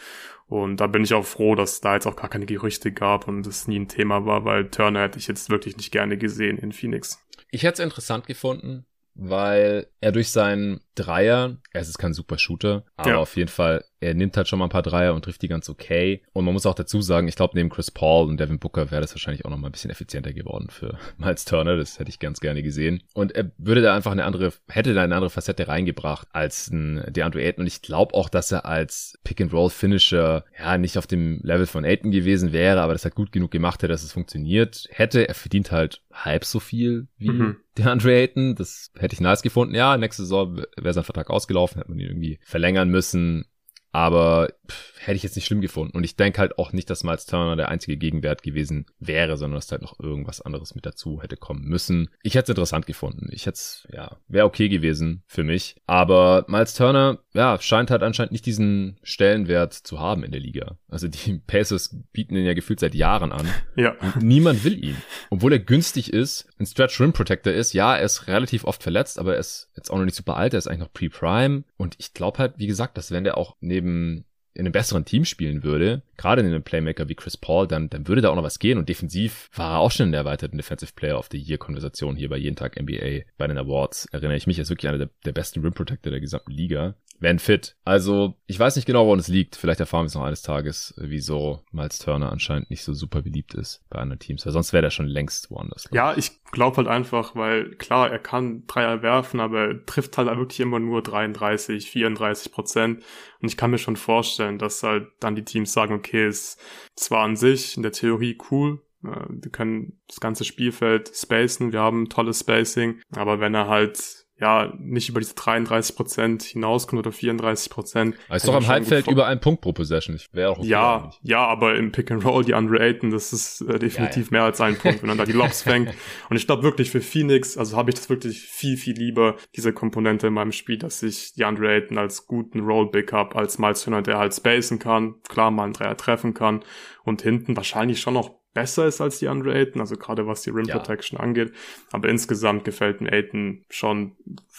Und da bin ich auch froh, dass da jetzt auch gar keine Gerüchte gab und es nie ein Thema war, weil Turner hätte ich jetzt wirklich nicht gerne gesehen in Phoenix. Ich hätte es interessant gefunden, weil er durch seinen Dreier, er ist kein super Shooter, aber ja. auf jeden Fall er nimmt halt schon mal ein paar Dreier und trifft die ganz okay. Und man muss auch dazu sagen, ich glaube, neben Chris Paul und Devin Booker wäre das wahrscheinlich auch noch mal ein bisschen effizienter geworden für Miles Turner. Das hätte ich ganz gerne gesehen. Und er würde da einfach eine andere, hätte da eine andere Facette reingebracht als ein DeAndre Ayton. Und ich glaube auch, dass er als Pick-and-Roll-Finisher, ja, nicht auf dem Level von Ayton gewesen wäre, aber das hat gut genug gemacht hätte, dass es funktioniert hätte. Er verdient halt halb so viel wie mhm. DeAndre Ayton. Das hätte ich nice gefunden. Ja, nächste Saison wäre sein Vertrag ausgelaufen, hätte man ihn irgendwie verlängern müssen. Aber pff, hätte ich jetzt nicht schlimm gefunden. Und ich denke halt auch nicht, dass Miles Turner der einzige Gegenwert gewesen wäre, sondern dass halt noch irgendwas anderes mit dazu hätte kommen müssen. Ich hätte es interessant gefunden. Ich hätte es, ja, wäre okay gewesen für mich. Aber Miles Turner, ja, scheint halt anscheinend nicht diesen Stellenwert zu haben in der Liga. Also die Pacers bieten ihn ja gefühlt seit Jahren an. Ja. Und niemand will ihn. Obwohl er günstig ist, ein Stretch Rim Protector ist. Ja, er ist relativ oft verletzt, aber er ist jetzt auch noch nicht super alt. Er ist eigentlich noch Pre-Prime. Und ich glaube halt, wie gesagt, dass wenn der auch neben in einem besseren Team spielen würde, gerade in einem Playmaker wie Chris Paul, dann, dann würde da auch noch was gehen. Und defensiv war er auch schon in der erweiterten Defensive Player of the Year Konversation hier bei jeden Tag NBA bei den Awards. Erinnere ich mich, er ist wirklich einer der, der besten Rim Protector der gesamten Liga wenn fit. Also, ich weiß nicht genau, woran es liegt. Vielleicht erfahren wir es noch eines Tages, wieso Miles Turner anscheinend nicht so super beliebt ist bei anderen Teams, weil sonst wäre der schon längst woanders. Ja, ich glaube halt einfach, weil klar, er kann Dreier werfen, aber er trifft halt wirklich immer nur 33, 34 Prozent. Und ich kann mir schon vorstellen, dass halt dann die Teams sagen, okay, ist zwar an sich in der Theorie cool, äh, wir können das ganze Spielfeld spacen, wir haben tolles Spacing, aber wenn er halt ja, nicht über diese 33 Prozent hinauskommt oder 34 Prozent. ist doch am Halbfeld über einen Punkt pro Possession. Ich wäre auch okay Ja, eigentlich. ja, aber im Pick and Roll, die Andre Ayton, das ist äh, definitiv ja, ja. mehr als ein Punkt, wenn man da die Lobs fängt. Und ich glaube wirklich für Phoenix, also habe ich das wirklich viel, viel lieber, diese Komponente in meinem Spiel, dass ich die Andre Ayton als guten Roll-Big habe, als Miles Turner, der halt spacen kann, klar mal einen Dreier treffen kann und hinten wahrscheinlich schon noch besser ist als die andere Ayton, also gerade was die Rim Protection ja. angeht. Aber insgesamt gefällt mir Ayton schon,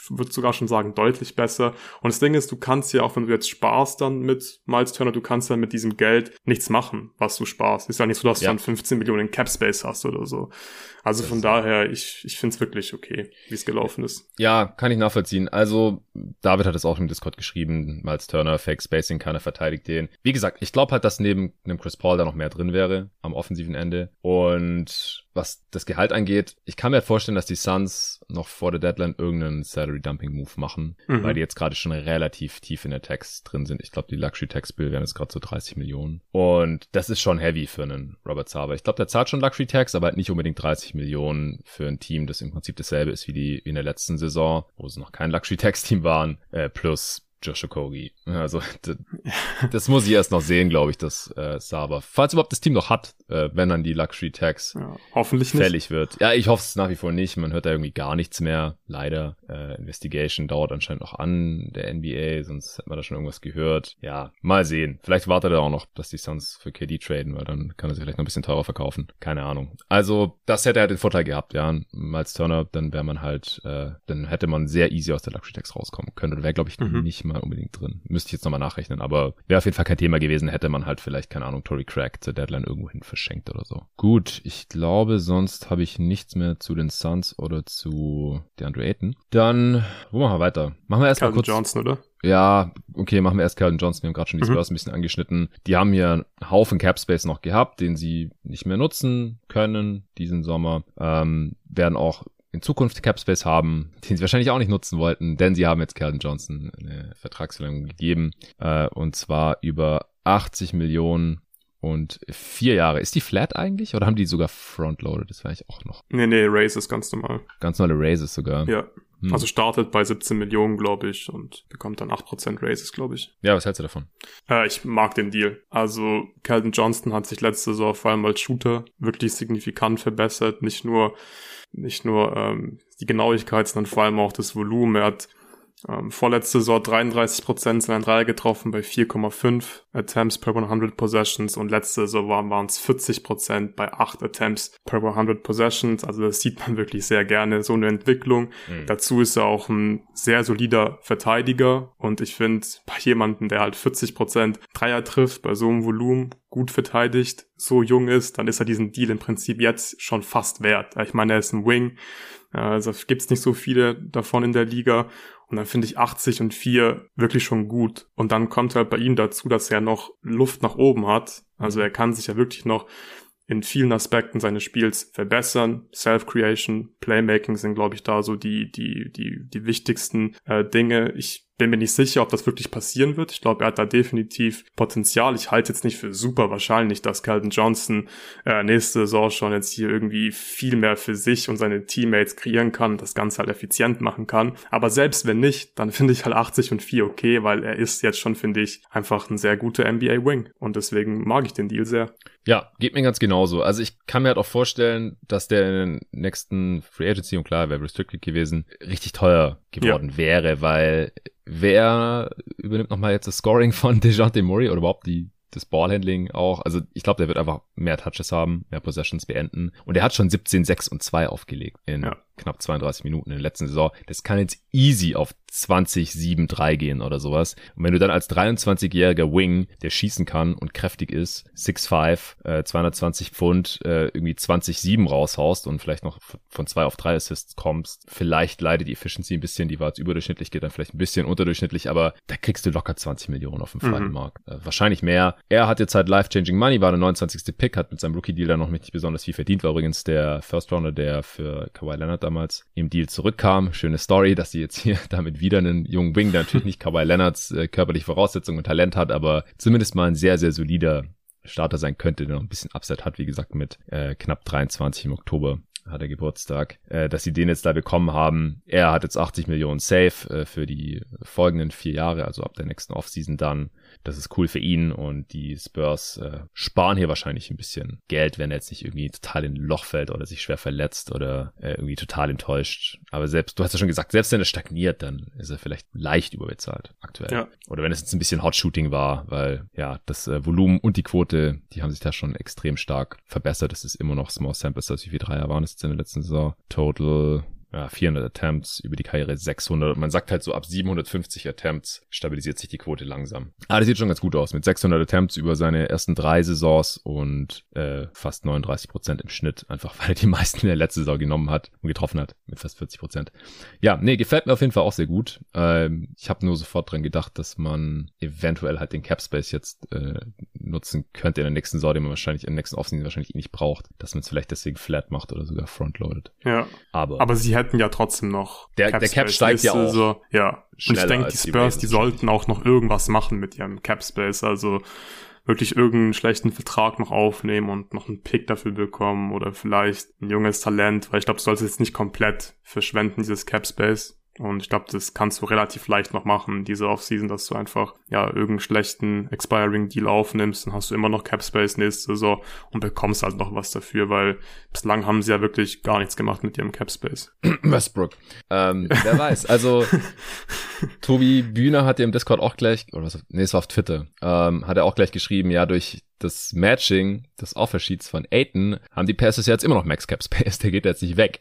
würde sogar schon sagen, deutlich besser. Und das Ding ist, du kannst ja auch, wenn du jetzt sparst dann mit Miles Turner, du kannst dann mit diesem Geld nichts machen, was du sparst. Ist ja nicht so, dass ja. du dann 15 Millionen Cap Space hast oder so. Also das von daher, ich, ich finde es wirklich okay, wie es gelaufen ist. Ja, kann ich nachvollziehen. Also, David hat es auch im Discord geschrieben, Miles Turner, Fake Spacing, keiner verteidigt den. Wie gesagt, ich glaube halt, dass neben einem Chris Paul da noch mehr drin wäre am offensiven Ende. Und was das Gehalt angeht, ich kann mir halt vorstellen, dass die Suns noch vor der Deadline irgendeinen Salary Dumping Move machen, mhm. weil die jetzt gerade schon relativ tief in der Tax drin sind. Ich glaube, die Luxury Tax Bill wären jetzt gerade so 30 Millionen. Und das ist schon heavy für einen Robert Sava. Ich glaube, der zahlt schon Luxury Tax, aber halt nicht unbedingt 30 Millionen für ein Team, das im Prinzip dasselbe ist wie die wie in der letzten Saison, wo sie noch kein Luxury Tax Team waren, äh, plus Josh Okogi. Also das, das muss ich erst noch sehen, glaube ich, das äh, Saber. Falls überhaupt das Team noch hat, äh, wenn dann die Luxury Tax ja, hoffentlich fällig nicht. wird. Ja, ich hoffe es nach wie vor nicht. Man hört da irgendwie gar nichts mehr. Leider. Äh, Investigation dauert anscheinend noch an der NBA, sonst hätte man da schon irgendwas gehört. Ja, mal sehen. Vielleicht wartet er auch noch, dass die Suns für KD traden, weil dann kann er sich vielleicht noch ein bisschen teurer verkaufen. Keine Ahnung. Also das hätte er halt den Vorteil gehabt, ja. Als Turner, dann wäre man halt, äh, dann hätte man sehr easy aus der Luxury Tax rauskommen können. Oder wäre, glaube ich, mhm. nicht mal unbedingt drin. Müsste ich jetzt nochmal nachrechnen, aber wäre auf jeden Fall kein Thema gewesen, hätte man halt vielleicht, keine Ahnung, Tory Craig zur Deadline irgendwohin verschenkt oder so. Gut, ich glaube, sonst habe ich nichts mehr zu den Suns oder zu DeAndre Ayton. Dann, wo machen wir weiter? Machen wir erstmal kurz. Johnson, oder? Ja, okay, machen wir erst Calvin Johnson. Wir haben gerade schon die mhm. Spurs mhm. ein bisschen angeschnitten. Die haben hier einen Haufen Cap Space noch gehabt, den sie nicht mehr nutzen können diesen Sommer. Ähm, werden auch in Zukunft Cap Space haben, den sie wahrscheinlich auch nicht nutzen wollten, denn sie haben jetzt Calvin Johnson eine Vertragsverlängerung gegeben, äh, und zwar über 80 Millionen und vier Jahre. Ist die flat eigentlich oder haben die sogar frontloaded? Das wäre ich auch noch. Nee, nee, Raises ganz normal. Ganz normale Raises sogar. Ja. Hm. Also startet bei 17 Millionen, glaube ich, und bekommt dann 8% Raises, glaube ich. Ja, was hältst du davon? Äh, ich mag den Deal. Also Calvin Johnston hat sich letzte Saison vor allem als Shooter wirklich signifikant verbessert. Nicht nur, nicht nur ähm, die Genauigkeit, sondern vor allem auch das Volumen. Er hat ähm, vorletzte Saison 33% seiner Dreier getroffen bei 4,5 Attempts per 100 Possessions und letzte Saison waren es 40% bei 8 Attempts per 100 Possessions. Also das sieht man wirklich sehr gerne, so eine Entwicklung. Mhm. Dazu ist er auch ein sehr solider Verteidiger und ich finde, bei jemandem, der halt 40% Dreier trifft, bei so einem Volumen gut verteidigt, so jung ist, dann ist er diesen Deal im Prinzip jetzt schon fast wert. Ich meine, er ist ein Wing, also gibt's nicht so viele davon in der Liga und dann finde ich 80 und 4 wirklich schon gut. Und dann kommt halt bei ihm dazu, dass er noch Luft nach oben hat. Also er kann sich ja wirklich noch in vielen Aspekten seines Spiels verbessern. Self-Creation, Playmaking sind, glaube ich, da so die, die, die, die wichtigsten äh, Dinge. Ich bin mir nicht sicher, ob das wirklich passieren wird. Ich glaube, er hat da definitiv Potenzial. Ich halte jetzt nicht für super wahrscheinlich, dass Calvin Johnson äh, nächste Saison schon jetzt hier irgendwie viel mehr für sich und seine Teammates kreieren kann, das Ganze halt effizient machen kann. Aber selbst wenn nicht, dann finde ich halt 80 und 4 okay, weil er ist jetzt schon, finde ich, einfach ein sehr guter NBA Wing. Und deswegen mag ich den Deal sehr. Ja, geht mir ganz genauso. Also ich kann mir halt auch vorstellen, dass der in den nächsten Free Agency, und klar, wäre restricted gewesen, richtig teuer geworden ja. wäre, weil wer übernimmt nochmal jetzt das Scoring von DeJounte Murray oder überhaupt die das Ballhandling auch. Also ich glaube, der wird einfach mehr Touches haben, mehr Possessions beenden. Und er hat schon 17, 6 und 2 aufgelegt in ja. Knapp 32 Minuten in der letzten Saison. Das kann jetzt easy auf 20, 7, 3 gehen oder sowas. Und wenn du dann als 23-jähriger Wing, der schießen kann und kräftig ist, 6'5, äh, 220 Pfund, äh, irgendwie 20, 7 raushaust und vielleicht noch von 2 auf 3 Assists kommst, vielleicht leidet die Efficiency ein bisschen, die war jetzt überdurchschnittlich, geht dann vielleicht ein bisschen unterdurchschnittlich, aber da kriegst du locker 20 Millionen auf dem freien mhm. Markt. Äh, wahrscheinlich mehr. Er hat jetzt halt life-changing Money, war der 29. Pick, hat mit seinem Rookie-Deal dann noch nicht besonders viel verdient, war übrigens der First-Rounder, der für Kawhi Leonard damals im Deal zurückkam. Schöne Story, dass sie jetzt hier damit wieder einen jungen Wing, der natürlich nicht Kawhi Leonards äh, körperliche Voraussetzungen und Talent hat, aber zumindest mal ein sehr, sehr solider Starter sein könnte, der noch ein bisschen Upset hat, wie gesagt, mit äh, knapp 23 im Oktober hat er Geburtstag, äh, dass sie den jetzt da bekommen haben. Er hat jetzt 80 Millionen Safe äh, für die folgenden vier Jahre, also ab der nächsten Offseason dann. Das ist cool für ihn und die Spurs äh, sparen hier wahrscheinlich ein bisschen Geld, wenn er jetzt nicht irgendwie total in ein Loch fällt oder sich schwer verletzt oder äh, irgendwie total enttäuscht. Aber selbst, du hast ja schon gesagt, selbst wenn er stagniert, dann ist er vielleicht leicht überbezahlt aktuell. Ja. Oder wenn es jetzt ein bisschen Hot Shooting war, weil ja, das äh, Volumen und die Quote, die haben sich da schon extrem stark verbessert. Es ist immer noch Small Samples, also wie viele Dreier waren es jetzt in der letzten Saison? Total ja, 400 Attempts, über die Karriere 600. Man sagt halt so, ab 750 Attempts stabilisiert sich die Quote langsam. Aber das sieht schon ganz gut aus. Mit 600 Attempts über seine ersten drei Saisons und äh, fast 39 Prozent im Schnitt. Einfach weil er die meisten in der letzten Saison genommen hat und getroffen hat. Mit fast 40 Prozent. Ja, nee, gefällt mir auf jeden Fall auch sehr gut. Ähm, ich habe nur sofort dran gedacht, dass man eventuell halt den Cap Space jetzt äh, nutzen könnte in der nächsten Saison, den man wahrscheinlich in der nächsten Offseason wahrscheinlich eh nicht braucht. Dass man es vielleicht deswegen flat macht oder sogar frontloaded. Ja. Aber, aber sie hätten ja trotzdem noch. Der Cap, der Cap steigt ja auch. So, ja. Und ich denke, die Spurs, die, die sollten auch noch irgendwas machen mit ihrem Cap Space. Also wirklich irgendeinen schlechten Vertrag noch aufnehmen und noch einen Pick dafür bekommen oder vielleicht ein junges Talent, weil ich glaube, du solltest jetzt nicht komplett verschwenden, dieses Cap Space. Und ich glaube, das kannst du relativ leicht noch machen, diese Offseason, dass du einfach ja irgendeinen schlechten Expiring Deal aufnimmst, dann hast du immer noch Cap Space nächste Saison und bekommst halt noch was dafür, weil bislang haben sie ja wirklich gar nichts gemacht mit ihrem Cap Space. Westbrook. Ähm, wer weiß. Also Tobi Bühner hat dir im Discord auch gleich, oder was, nee, es war auf Twitter, ähm, hat er auch gleich geschrieben, ja, durch das Matching des Offersheets von Aiton haben die Pacers jetzt immer noch Max Cap Space, der geht jetzt nicht weg.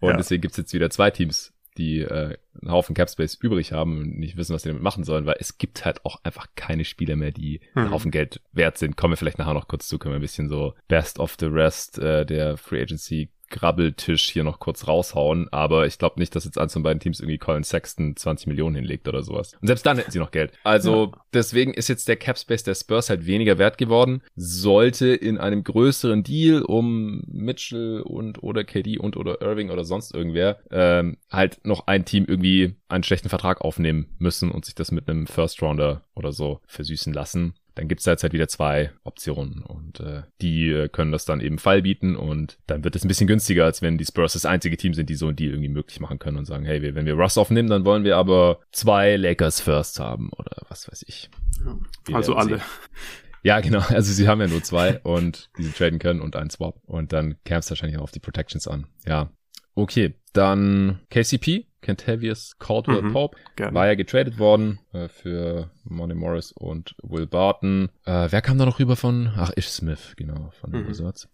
Und ja. deswegen gibt's jetzt wieder zwei Teams, die äh, einen Haufen Capspace übrig haben und nicht wissen, was sie damit machen sollen, weil es gibt halt auch einfach keine Spieler mehr, die einen hm. Haufen Geld wert sind. Kommen wir vielleicht nachher noch kurz zu, können wir ein bisschen so Best of the Rest äh, der Free Agency Grabbeltisch hier noch kurz raushauen, aber ich glaube nicht, dass jetzt eins von beiden Teams irgendwie Colin Sexton 20 Millionen hinlegt oder sowas. Und selbst dann hätten sie noch Geld. Also ja. deswegen ist jetzt der Capspace der Spurs halt weniger wert geworden. Sollte in einem größeren Deal um Mitchell und oder KD und oder Irving oder sonst irgendwer ähm, halt noch ein Team irgendwie einen schlechten Vertrag aufnehmen müssen und sich das mit einem First Rounder oder so versüßen lassen dann gibt's da jetzt halt wieder zwei Optionen und äh, die äh, können das dann eben Fall bieten und dann wird es ein bisschen günstiger, als wenn die Spurs das einzige Team sind, die so einen Deal irgendwie möglich machen können und sagen, hey, wenn wir Russ aufnehmen, dann wollen wir aber zwei Lakers First haben oder was weiß ich. Ja, also alle. Sehen. Ja, genau. Also sie haben ja nur zwei und die sie traden können und einen Swap. Und dann kämpft es wahrscheinlich auch auf die Protections an. Ja. Okay, dann KCP, Kentavious Caldwell mhm, Pope, gerne. war ja getradet worden äh, für Monty Morris und Will Barton. Äh, wer kam da noch rüber von? Ach, Ish Smith, genau, von den mhm. Wizards.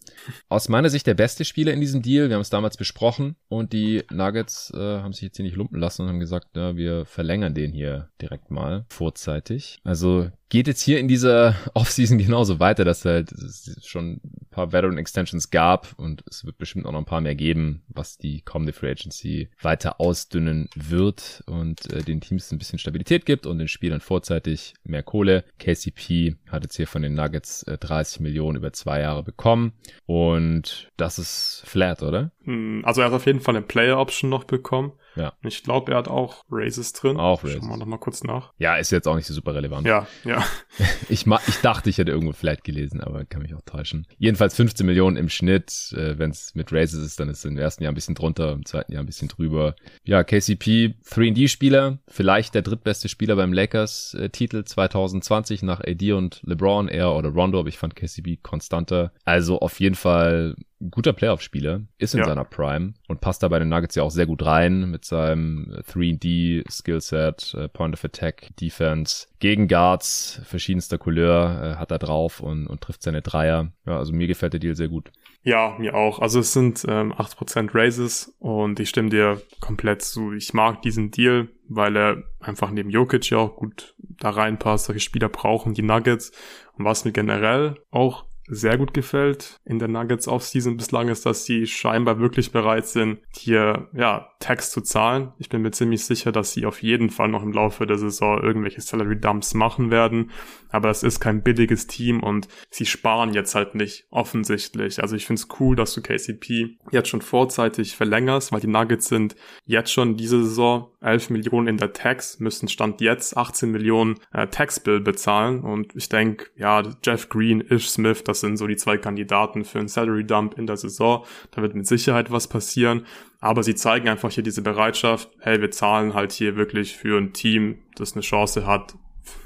Aus meiner Sicht der beste Spieler in diesem Deal. Wir haben es damals besprochen und die Nuggets äh, haben sich jetzt hier nicht lumpen lassen und haben gesagt, ja, wir verlängern den hier direkt mal vorzeitig. Also geht jetzt hier in dieser Offseason genauso weiter, dass halt es schon ein paar Veteran Extensions gab und es wird bestimmt auch noch ein paar mehr geben, was die kommende Free Agency weiter ausdünnen wird und äh, den Teams ein bisschen Stabilität gibt und den Spielern vorzeitig mehr Kohle. KCP hat jetzt hier von den Nuggets äh, 30 Millionen über zwei Jahre bekommen und das ist flat, oder? Hm, also er hat auf jeden Fall eine Player Option noch bekommen. Ja. Ich glaube, er hat auch Raises drin. Auch Raises. Schauen wir noch mal kurz nach. Ja, ist jetzt auch nicht so super relevant. Ja, ja. ich, ich dachte, ich hätte irgendwo vielleicht gelesen, aber kann mich auch täuschen. Jedenfalls 15 Millionen im Schnitt. Äh, Wenn es mit Raises ist, dann ist es im ersten Jahr ein bisschen drunter, im zweiten Jahr ein bisschen drüber. Ja, KCP, 3D-Spieler, vielleicht der drittbeste Spieler beim Lakers-Titel 2020 nach AD und LeBron, er oder Rondo, aber ich fand KCP konstanter. Also auf jeden Fall guter Playoff-Spieler, ist in ja. seiner Prime und passt da bei den Nuggets ja auch sehr gut rein mit seinem 3D-Skillset, äh, Point of Attack, Defense, gegen Guards verschiedenster Couleur äh, hat er drauf und, und trifft seine Dreier. Ja, also mir gefällt der Deal sehr gut. Ja, mir auch. Also es sind ähm, 8% Raises und ich stimme dir komplett zu. Ich mag diesen Deal, weil er einfach neben Jokic ja auch gut da reinpasst. Solche Spieler brauchen die Nuggets. Und was mir generell auch sehr gut gefällt in der Nuggets Offseason bislang ist, dass sie scheinbar wirklich bereit sind, hier, ja, Tax zu zahlen. Ich bin mir ziemlich sicher, dass sie auf jeden Fall noch im Laufe der Saison irgendwelche Salary Dumps machen werden. Aber es ist kein billiges Team und sie sparen jetzt halt nicht offensichtlich. Also ich finde es cool, dass du KCP jetzt schon vorzeitig verlängerst, weil die Nuggets sind jetzt schon diese Saison 11 Millionen in der Tax, müssen Stand jetzt 18 Millionen äh, Tax-Bill bezahlen. Und ich denke, ja, Jeff Green, Ish Smith, das sind so die zwei Kandidaten für einen Salary Dump in der Saison. Da wird mit Sicherheit was passieren. Aber sie zeigen einfach hier diese Bereitschaft, hey, wir zahlen halt hier wirklich für ein Team, das eine Chance hat,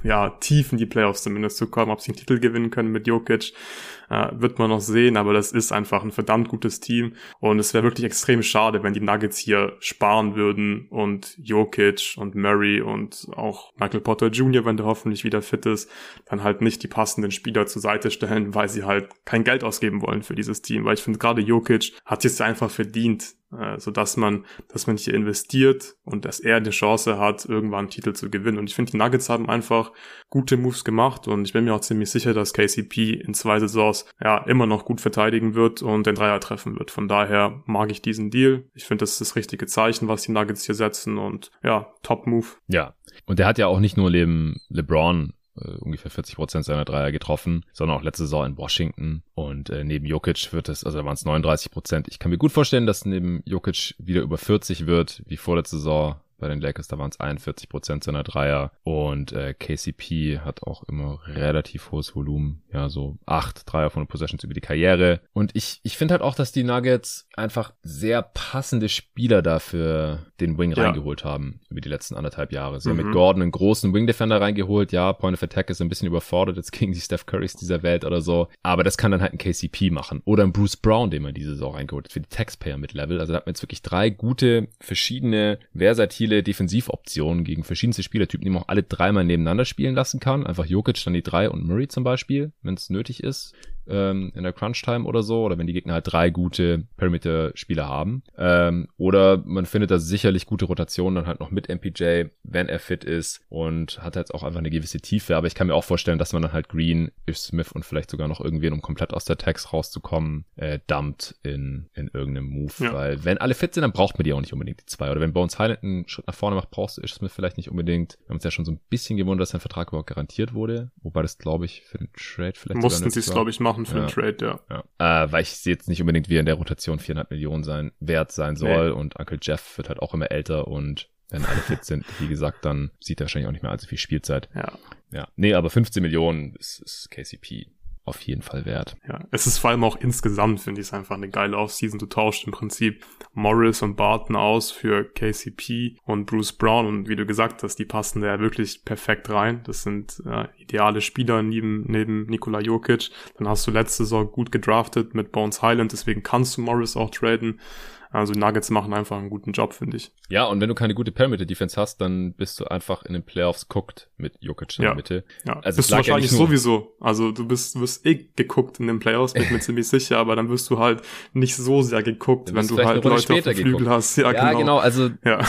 ja, tief in die Playoffs zumindest zu kommen. Ob sie einen Titel gewinnen können mit Jokic, äh, wird man noch sehen, aber das ist einfach ein verdammt gutes Team und es wäre wirklich extrem schade, wenn die Nuggets hier sparen würden und Jokic und Murray und auch Michael Potter Jr., wenn der hoffentlich wieder fit ist, dann halt nicht die passenden Spieler zur Seite stellen, weil sie halt kein Geld ausgeben wollen für dieses Team, weil ich finde gerade Jokic hat es einfach verdient, so dass man, dass man hier investiert und dass er eine Chance hat, irgendwann einen Titel zu gewinnen. Und ich finde, die Nuggets haben einfach gute Moves gemacht und ich bin mir auch ziemlich sicher, dass KCP in zwei Saisons ja immer noch gut verteidigen wird und den Dreier treffen wird. Von daher mag ich diesen Deal. Ich finde, das ist das richtige Zeichen, was die Nuggets hier setzen und ja, Top Move. Ja. Und der hat ja auch nicht nur neben LeBron äh, ungefähr 40 Prozent seiner Dreier getroffen, sondern auch letzte Saison in Washington. Und äh, neben Jokic wird es, also da waren es 39 Prozent. Ich kann mir gut vorstellen, dass neben Jokic wieder über 40 wird, wie vorletzte Saison bei den Lakers, da waren es 41 Prozent seiner Dreier und äh, KCP hat auch immer relativ hohes Volumen, ja so acht Dreier von den Possessions über die Karriere und ich ich finde halt auch, dass die Nuggets einfach sehr passende Spieler dafür den Wing ja. reingeholt haben über die letzten anderthalb Jahre. Sie mhm. haben mit mhm. Gordon einen großen Wing Defender reingeholt, ja Point of Attack ist ein bisschen überfordert jetzt gegen die Steph Currys dieser Welt oder so, aber das kann dann halt ein KCP machen oder ein Bruce Brown, den man diese Saison reingeholt hat für die Taxpayer mit Level. Also da hat man jetzt wirklich drei gute verschiedene versatile viele Defensivoptionen gegen verschiedenste Spielertypen, die man auch alle dreimal nebeneinander spielen lassen kann. Einfach Jokic, dann die drei und Murray zum Beispiel, wenn es nötig ist ähm, in der Crunch-Time oder so, oder wenn die Gegner halt drei gute Perimeter-Spieler haben. Ähm, oder man findet da sicherlich gute Rotationen dann halt noch mit MPJ, wenn er fit ist und hat jetzt auch einfach eine gewisse Tiefe. Aber ich kann mir auch vorstellen, dass man dann halt Green, Ish Smith und vielleicht sogar noch irgendwen, um komplett aus der Tags rauszukommen, äh, dumpt in, in irgendeinem Move. Ja. Weil wenn alle fit sind, dann braucht man die auch nicht unbedingt die zwei. Oder wenn Bones Highland einen Schritt nach vorne macht, brauchst du Ish Smith vielleicht nicht unbedingt. Wir haben uns ja schon so ein bisschen gewundert, dass sein Vertrag überhaupt garantiert wurde. Wobei das, glaube ich, für den Trade vielleicht Mussten sie es, glaube ich, machen für ja. den Trade, ja. ja. Äh, weil ich sehe jetzt nicht unbedingt, wie er in der Rotation 400 Millionen sein, wert sein soll. Nee. Und Uncle Jeff wird halt auch immer älter und wenn alle fit sind, wie gesagt, dann sieht er wahrscheinlich auch nicht mehr allzu viel Spielzeit. Ja. Ja, nee, aber 15 Millionen ist, ist KCP auf jeden Fall wert. Ja, es ist vor allem auch insgesamt, finde ich es einfach eine geile Offseason. Du tauscht im Prinzip Morris und Barton aus für KCP und Bruce Brown und wie du gesagt hast, die passen da ja wirklich perfekt rein. Das sind äh, ideale Spieler neben, neben Nikola Jokic. Dann hast du letzte Saison gut gedraftet mit Bones Highland, deswegen kannst du Morris auch traden. Also Nuggets machen einfach einen guten Job, finde ich. Ja, und wenn du keine gute Perimeter-Defense hast, dann bist du einfach in den Playoffs guckt mit Jokic in ja. der Mitte. Ja, also bist du wahrscheinlich ja sowieso. Also du bist, du wirst eh geguckt in den Playoffs, bin ich mir ziemlich sicher, aber dann wirst du halt nicht so sehr geguckt, wenn du halt Leute auf dem Flügel geguckt. hast. Ja, ja genau. genau. Also ja.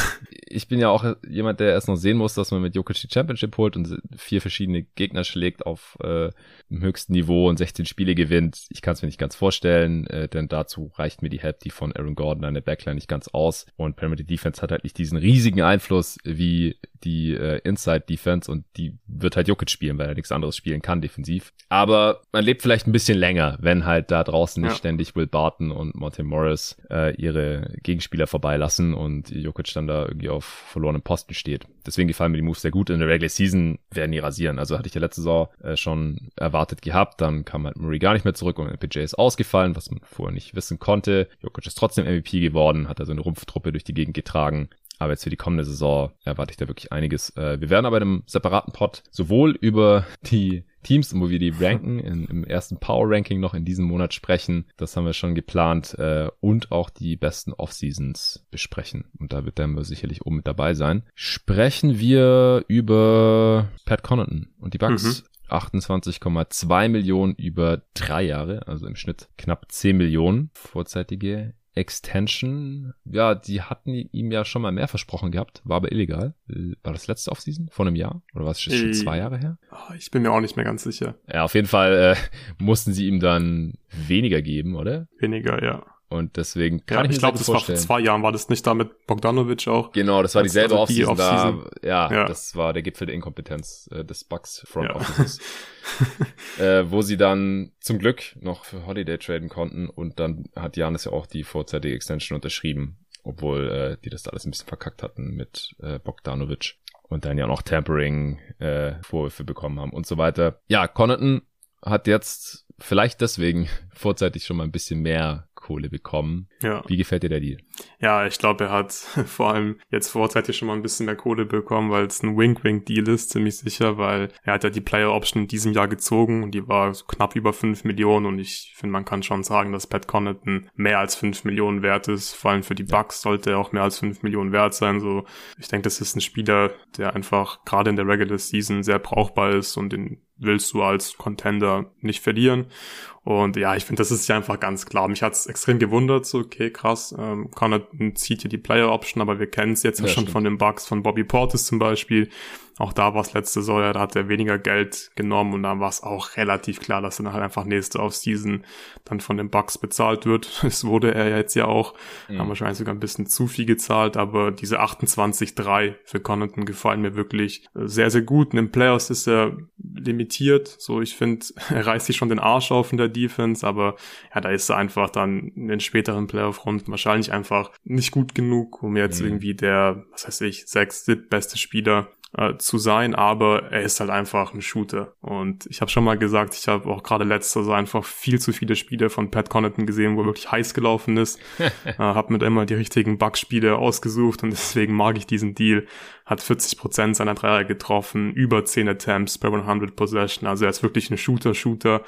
ich bin ja auch jemand, der erst noch sehen muss, dass man mit Jokic die Championship holt und vier verschiedene Gegner schlägt auf äh, dem höchsten Niveau und 16 Spiele gewinnt. Ich kann es mir nicht ganz vorstellen, äh, denn dazu reicht mir die Help, die von Aaron Gordon an der Backline nicht ganz aus. Und Perimeter Defense hat halt nicht diesen riesigen Einfluss wie die äh, Inside Defense und die wird halt Jokic spielen, weil er nichts anderes spielen kann defensiv. Aber man lebt vielleicht ein bisschen länger, wenn halt da draußen nicht ja. ständig Will Barton und Monte Morris äh, ihre Gegenspieler vorbeilassen und Jokic dann da irgendwie auf verlorenem Posten steht. Deswegen gefallen mir die Moves sehr gut. In der Regular Season werden die rasieren. Also hatte ich ja letzte Saison äh, schon erwartet gehabt. Dann kam halt Murray gar nicht mehr zurück und MPJ ist ausgefallen, was man vorher nicht wissen konnte. Jokic ist trotzdem MVP geworden, hat also eine Rumpftruppe durch die Gegend getragen. Aber jetzt für die kommende Saison erwarte ich da wirklich einiges. Äh, wir werden aber in einem separaten Pod sowohl über die Teams, wo wir die ranken, in, im ersten Power-Ranking noch in diesem Monat sprechen. Das haben wir schon geplant. Äh, und auch die besten Off-Seasons besprechen. Und da wird Denver sicherlich oben mit dabei sein. Sprechen wir über Pat Connaughton und die Bucks. Mhm. 28,2 Millionen über drei Jahre, also im Schnitt knapp 10 Millionen vorzeitige Extension, ja, die hatten ihm ja schon mal mehr versprochen gehabt, war aber illegal. War das letzte Offseason? Vor einem Jahr? Oder war es schon äh, zwei Jahre her? Ah, ich bin mir auch nicht mehr ganz sicher. Ja, auf jeden Fall äh, mussten sie ihm dann weniger geben, oder? Weniger, ja. Und deswegen kann ja, ich, ich glaube, das vorstellen. war vor zwei Jahren, war das nicht da mit Bogdanovic auch? Genau, das war dieselbe also Offseason die Off da. Ja, ja, das war der Gipfel der Inkompetenz äh, des Bucks Front ja. Offices. äh, wo sie dann zum Glück noch für Holiday traden konnten und dann hat Janis ja auch die vorzeitige Extension unterschrieben, obwohl äh, die das da alles ein bisschen verkackt hatten mit äh, Bogdanovic und dann ja noch Tampering äh, Vorwürfe bekommen haben und so weiter. Ja, Connaughton hat jetzt vielleicht deswegen vorzeitig schon mal ein bisschen mehr Kohle bekommen. Ja. Wie gefällt dir der Deal? Ja, ich glaube, er hat vor allem jetzt vorzeitig schon mal ein bisschen mehr Kohle bekommen, weil es ein Wink-Wink-Deal ist, ziemlich sicher, weil er hat ja die Player Option in diesem Jahr gezogen und die war so knapp über 5 Millionen und ich finde, man kann schon sagen, dass Pat Connaughton mehr als 5 Millionen wert ist. Vor allem für die Bucks sollte er auch mehr als 5 Millionen wert sein. So, ich denke, das ist ein Spieler, der einfach gerade in der Regular Season sehr brauchbar ist und den willst du als Contender nicht verlieren. Und ja, ich finde, das ist ja einfach ganz klar. Mich hat's extrem gewundert, so, okay, krass, ähm, Connor zieht hier die Player Option, aber wir kennen es jetzt ja, schon stimmt. von den Bugs von Bobby Portis zum Beispiel. Auch da war es letzte Saison, da hat er weniger Geld genommen und dann war es auch relativ klar, dass er dann halt einfach nächste Offseason dann von den Bucks bezahlt wird. Es wurde er jetzt ja auch, mhm. haben wahrscheinlich sogar ein bisschen zu viel gezahlt, aber diese 28-3 für Connaughton gefallen mir wirklich sehr, sehr gut. In den Playoffs ist er limitiert, so ich finde, er reißt sich schon den Arsch auf in der Defense, aber ja, da ist er einfach dann in den späteren Playoff-Runden wahrscheinlich einfach nicht gut genug, um jetzt mhm. irgendwie der, was weiß ich, sechs, beste Spieler äh, zu sein, aber er ist halt einfach ein Shooter. Und ich habe schon mal gesagt, ich habe auch gerade letzter so einfach viel zu viele Spiele von Pat Connaughton gesehen, wo er wirklich heiß gelaufen ist. äh, habe mit immer die richtigen Bugspiele ausgesucht und deswegen mag ich diesen Deal. Hat 40% seiner Dreier getroffen, über 10 Attempts per 100 Possession. Also er ist wirklich ein Shooter-Shooter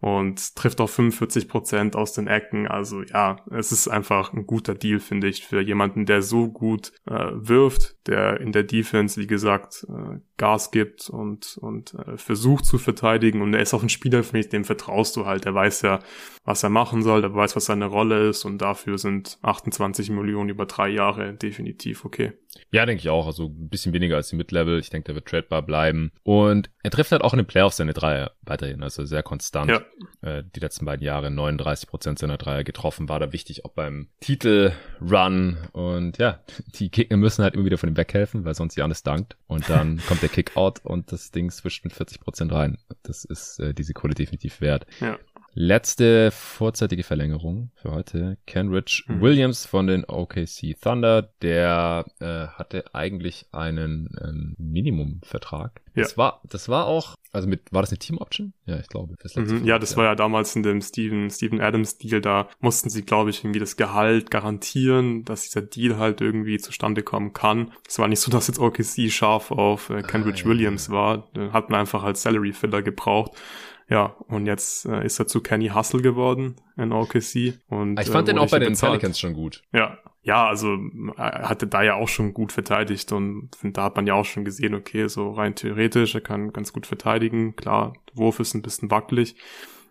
und trifft auch 45 Prozent aus den Ecken. Also ja, es ist einfach ein guter Deal, finde ich, für jemanden, der so gut äh, wirft, der in der Defense, wie gesagt, äh, Gas gibt und, und äh, versucht zu verteidigen. Und er ist auch ein Spieler, für mich, dem vertraust du halt. Er weiß ja, was er machen soll, er weiß, was seine Rolle ist und dafür sind 28 Millionen über drei Jahre definitiv okay. Ja, denke ich auch. Also ein bisschen weniger als die Mid-Level. Ich denke, der wird tradebar bleiben. Und er trifft halt auch in den Playoffs seine Dreier weiterhin. Also sehr konstant. Ja. Äh, die letzten beiden Jahre 39 Prozent seiner Dreier getroffen. War da wichtig, auch beim Titel-Run. Und ja, die Gegner müssen halt immer wieder von ihm weghelfen, weil sonst Janis dankt. Und dann kommt der Kickout und das Ding swischt mit 40 Prozent rein. Das ist äh, diese Kohle definitiv wert. Ja. Letzte vorzeitige Verlängerung für heute. Kenrich mhm. Williams von den OKC Thunder, der äh, hatte eigentlich einen ähm, Minimumvertrag. Ja. Das war, das war auch, also mit, war das eine Team Option? Ja, ich glaube. Mhm. Ja, das war ja damals in dem Steven, Steven Adams Deal, da mussten sie, glaube ich, irgendwie das Gehalt garantieren, dass dieser Deal halt irgendwie zustande kommen kann. Es war nicht so, dass jetzt OKC scharf auf äh, Kenrich ah, Williams ja. war. Den hat man einfach als Salary Filler gebraucht. Ja, und jetzt äh, ist er zu Kenny Hustle geworden in OKC. Und, ich fand äh, den auch bei den bezahlt. Pelicans schon gut. Ja, ja, also er hatte da ja auch schon gut verteidigt und da hat man ja auch schon gesehen, okay, so rein theoretisch, er kann ganz gut verteidigen. Klar, der Wurf ist ein bisschen wackelig,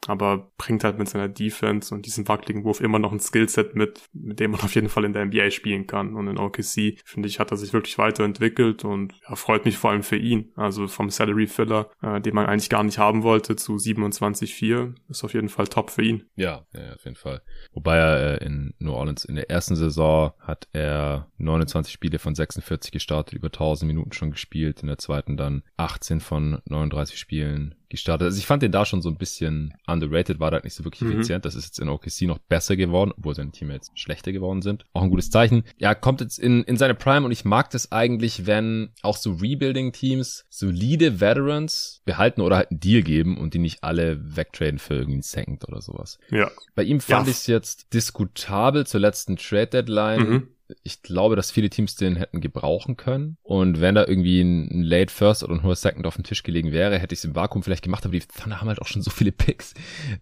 aber bringt halt mit seiner Defense und diesem wackeligen Wurf immer noch ein Skillset mit, mit dem man auf jeden Fall in der NBA spielen kann. Und in OKC, finde ich, hat er sich wirklich weiterentwickelt und ja, freut mich vor allem für ihn. Also vom Salary Filler, äh, den man eigentlich gar nicht haben wollte, zu 27,4 ist auf jeden Fall top für ihn. Ja, ja auf jeden Fall. Wobei er äh, in New Orleans in der ersten Saison hat er 29 Spiele von 46 gestartet, über 1000 Minuten schon gespielt, in der zweiten dann 18 von 39 Spielen gestartet. Also ich fand den da schon so ein bisschen underrated, war da halt nicht so wirklich mhm. effizient. Das ist jetzt in OKC noch besser geworden, obwohl seine Teammates schlechter geworden sind. Auch ein gutes Zeichen. Ja, kommt jetzt in, in seine Prime und ich mag das eigentlich, wenn auch so Rebuilding-Teams solide Veterans behalten oder halt einen Deal geben und die nicht alle wegtraden für irgendwie einen Second oder sowas. Ja. Bei ihm fand ja. ich es jetzt diskutabel zur letzten Trade-Deadline. Mhm ich glaube, dass viele Teams den hätten gebrauchen können. Und wenn da irgendwie ein, Late First oder ein hoher Second auf dem Tisch gelegen wäre, hätte ich es im Vakuum vielleicht gemacht. Aber die Thunder haben halt auch schon so viele Picks,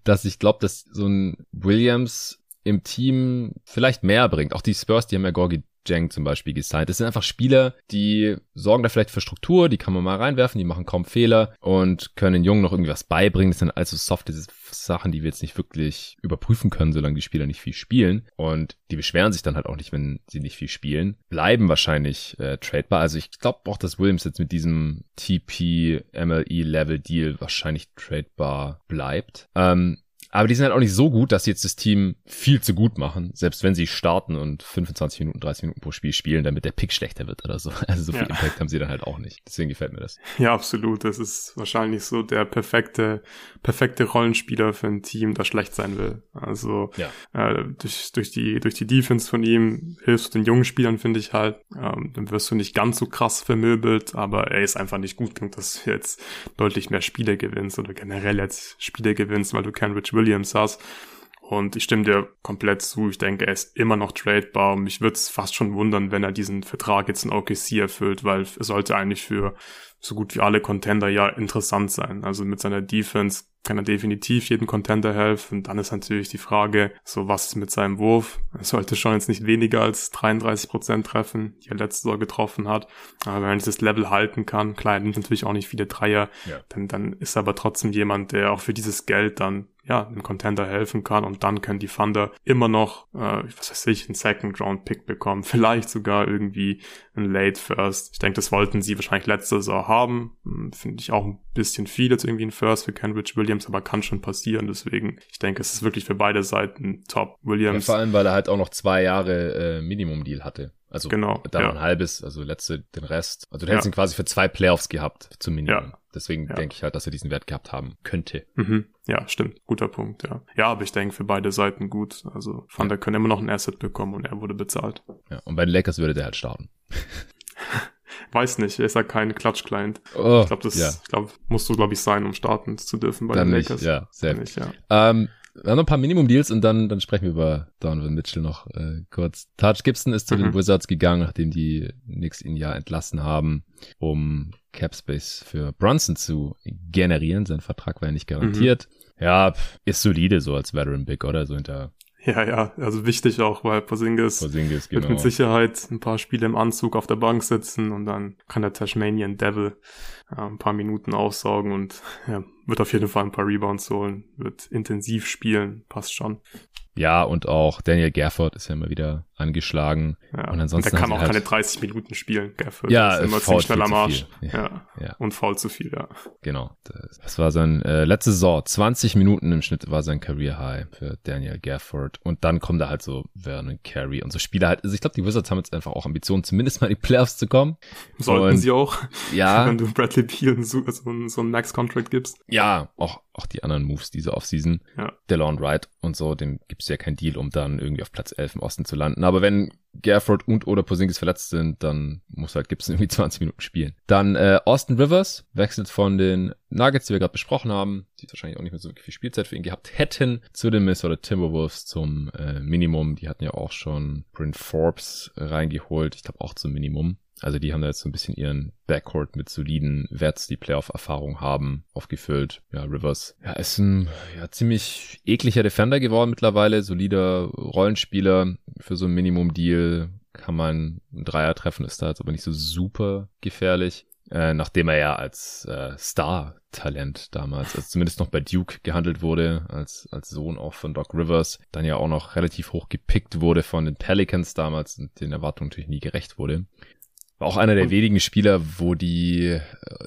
dass ich glaube, dass so ein Williams im Team vielleicht mehr bringt. Auch die Spurs, die haben ja Gorgi Jang zum Beispiel gesigned. Das sind einfach Spieler, die sorgen da vielleicht für Struktur, die kann man mal reinwerfen, die machen kaum Fehler und können den Jungen noch irgendwie was beibringen. Das sind also softe Sachen, die wir jetzt nicht wirklich überprüfen können, solange die Spieler nicht viel spielen. Und die beschweren sich dann halt auch nicht, wenn sie nicht viel spielen. Bleiben wahrscheinlich äh, tradebar. Also ich glaube auch, dass Williams jetzt mit diesem TP MLE Level Deal wahrscheinlich tradebar bleibt. Ähm, aber die sind halt auch nicht so gut, dass sie jetzt das Team viel zu gut machen, selbst wenn sie starten und 25 Minuten, 30 Minuten pro Spiel spielen, damit der Pick schlechter wird oder so. Also so viel ja. Impact haben sie dann halt auch nicht. Deswegen gefällt mir das. Ja, absolut. Das ist wahrscheinlich so der perfekte, perfekte Rollenspieler für ein Team, das schlecht sein will. Also ja. äh, durch, durch, die, durch die Defense von ihm hilfst du den jungen Spielern, finde ich halt. Ähm, dann wirst du nicht ganz so krass vermöbelt, aber er ist einfach nicht gut genug, dass du jetzt deutlich mehr Spiele gewinnst oder generell jetzt Spiele gewinnst, weil du Rich Williams hast. Und ich stimme dir komplett zu. Ich denke, er ist immer noch tradebar. Und mich würde es fast schon wundern, wenn er diesen Vertrag jetzt in OKC erfüllt, weil er sollte eigentlich für so gut wie alle Contender ja interessant sein. Also mit seiner Defense kann er definitiv jeden Contender helfen. Und dann ist natürlich die Frage, so was ist mit seinem Wurf? Er sollte schon jetzt nicht weniger als 33 Prozent treffen, die er letzte Saison getroffen hat. Aber wenn er dieses Level halten kann, klar, er nimmt natürlich auch nicht viele Dreier, ja. dann, dann ist er aber trotzdem jemand, der auch für dieses Geld dann ja, einem Contender helfen kann und dann können die Thunder immer noch, äh, was weiß ich, einen Second Round Pick bekommen, vielleicht sogar irgendwie einen Late First. Ich denke, das wollten sie wahrscheinlich letzte Saison haben. Hm, finde ich auch ein bisschen viel jetzt irgendwie ein First für Cambridge Williams, aber kann schon passieren. Deswegen, ich denke, es ist wirklich für beide Seiten top. Williams. Ja, vor allem, weil er halt auch noch zwei Jahre äh, Minimum Deal hatte. Also genau, da ja. ein halbes, also letzte den Rest. Also du hättest ja. ihn quasi für zwei Playoffs gehabt, zum Minimum. Ja. Deswegen ja. denke ich halt, dass er diesen Wert gehabt haben könnte. Mhm. Ja, stimmt. Guter Punkt, ja. Ja, aber ich denke für beide Seiten gut. Also Van der können immer noch ein Asset bekommen und er wurde bezahlt. Ja, und bei den Lakers würde der halt starten. Weiß nicht, er ist ja kein Klatsch-Client. Oh, ich glaube, das ja. ich glaub, musst du, glaube ich, sein, um starten zu dürfen bei Dann den Lakers. Nicht, ja, sehr nicht, ja. Ähm, wir haben noch ein paar Minimum-Deals und dann, dann sprechen wir über Donovan Mitchell noch äh, kurz. Taj Gibson ist zu mhm. den Wizards gegangen, nachdem die Knicks ihn ja entlassen haben, um Capspace für Brunson zu generieren. Sein Vertrag war ja nicht garantiert. Mhm. Ja, ist solide so als Veteran Big, oder? So hinter ja, ja, also wichtig auch, weil Porzingis, Porzingis genau. wird mit Sicherheit ein paar Spiele im Anzug auf der Bank sitzen und dann kann der Tasmanian Devil ja, ein paar Minuten aussaugen und ja, wird auf jeden Fall ein paar Rebounds holen, wird intensiv spielen, passt schon. Ja, und auch Daniel Gerford ist ja immer wieder angeschlagen. Ja. Und ansonsten. der kann auch halt, keine 30 Minuten spielen, Gafford. Ja, ist immer ziemlich schnell am Arsch. Ja, Ja. Und faul zu viel, ja. Genau. Das, war sein äh, letzte Saison. 20 Minuten im Schnitt war sein Career High für Daniel Gafford. Und dann kommt da halt so Vernon Carey und so Spieler halt. Also ich glaube, die Wizards haben jetzt einfach auch Ambitionen, zumindest mal in die Playoffs zu kommen. Sollten Und- sie auch, Ja, wenn du Bradley Beal so, so, einen- so einen Max-Contract gibst. ja, auch, auch die anderen Moves diese Offseason. Ja. DeLon Wright und so, dem gibt's ja kein Deal, um dann irgendwie auf Platz 11 im Osten zu landen. Aber wenn Gafford und oder Porzingis verletzt sind, dann muss halt Gibson irgendwie 20 Minuten spielen. Dann äh, Austin Rivers wechselt von den Nuggets, die wir gerade besprochen haben, die wahrscheinlich auch nicht mehr so viel Spielzeit für ihn gehabt hätten, zu den Minnesota Timberwolves zum äh, Minimum. Die hatten ja auch schon Bryn Forbes reingeholt, ich glaube auch zum Minimum. Also die haben da jetzt so ein bisschen ihren Backcourt mit soliden Werts, die Playoff-Erfahrung haben, aufgefüllt. Ja, Rivers ja, ist ein ja, ziemlich ekliger Defender geworden mittlerweile, solider Rollenspieler für so ein Minimum-Deal. Kann man einen Dreier treffen, ist da jetzt aber nicht so super gefährlich. Äh, nachdem er ja als äh, Star-Talent damals, also zumindest noch bei Duke gehandelt wurde, als, als Sohn auch von Doc Rivers, dann ja auch noch relativ hoch gepickt wurde von den Pelicans damals und den Erwartungen natürlich nie gerecht wurde. War auch einer der Und- wenigen Spieler, wo die äh,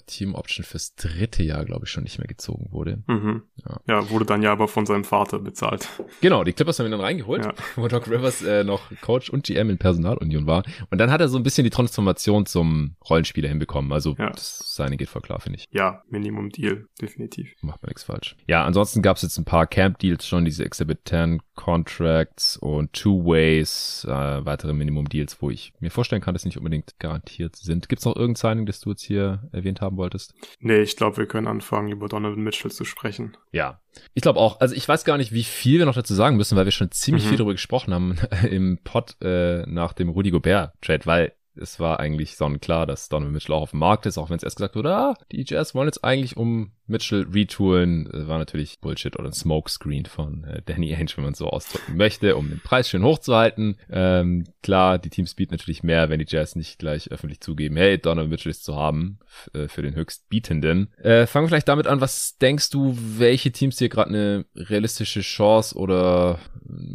Team Option fürs dritte Jahr, glaube ich, schon nicht mehr gezogen wurde. Mhm. Ja. Ja. wurde dann ja aber von seinem Vater bezahlt. Genau, die Clippers haben ihn dann reingeholt, Ja. wo Doc Rivers äh, noch Coach und GM in Personalunion war. Und dann hat er so ein bisschen die Transformation zum Rollenspieler hinbekommen. Also Ja. das seine geht voll klar, finde ich. Ja, Minimum-Deal, definitiv. Macht man nichts falsch. Ja, ansonsten gab es jetzt ein paar Camp-Deals schon, diese Exhibit 10 Contracts und Two-Ways, äh, weitere Minimum-Deals, wo ich mir vorstellen kann, dass nicht unbedingt garantiert sind. Gibt's noch irgendein Signing, das du jetzt hier erwähnt haben wolltest? Nee, ich glaube, wir können anfangen, über Donovan Mitchell zu sprechen. Ja. Ich glaube auch. Also ich weiß gar nicht, wie viel wir noch dazu sagen müssen, weil wir schon ziemlich Mhm. viel darüber gesprochen haben im Pod äh, nach dem Rudy Gobert-Trade, weil es war eigentlich sonnenklar, dass Donovan Mitchell auch auf dem Markt ist, auch wenn es erst gesagt wurde, ah, die Jazz wollen jetzt eigentlich um Mitchell retoolen. Äh, War natürlich Bullshit oder ein Smokescreen von äh, Danny Ainge, wenn man so ausdrücken möchte, um den Preis schön hochzuhalten. Ähm, klar, die Teams bieten natürlich mehr, wenn die Jazz nicht gleich öffentlich zugeben, hey, Donovan Mitchell ist zu haben äh, für den Höchstbietenden. Äh, fangen wir vielleicht damit an, was denkst du, welche Teams hier gerade eine realistische Chance oder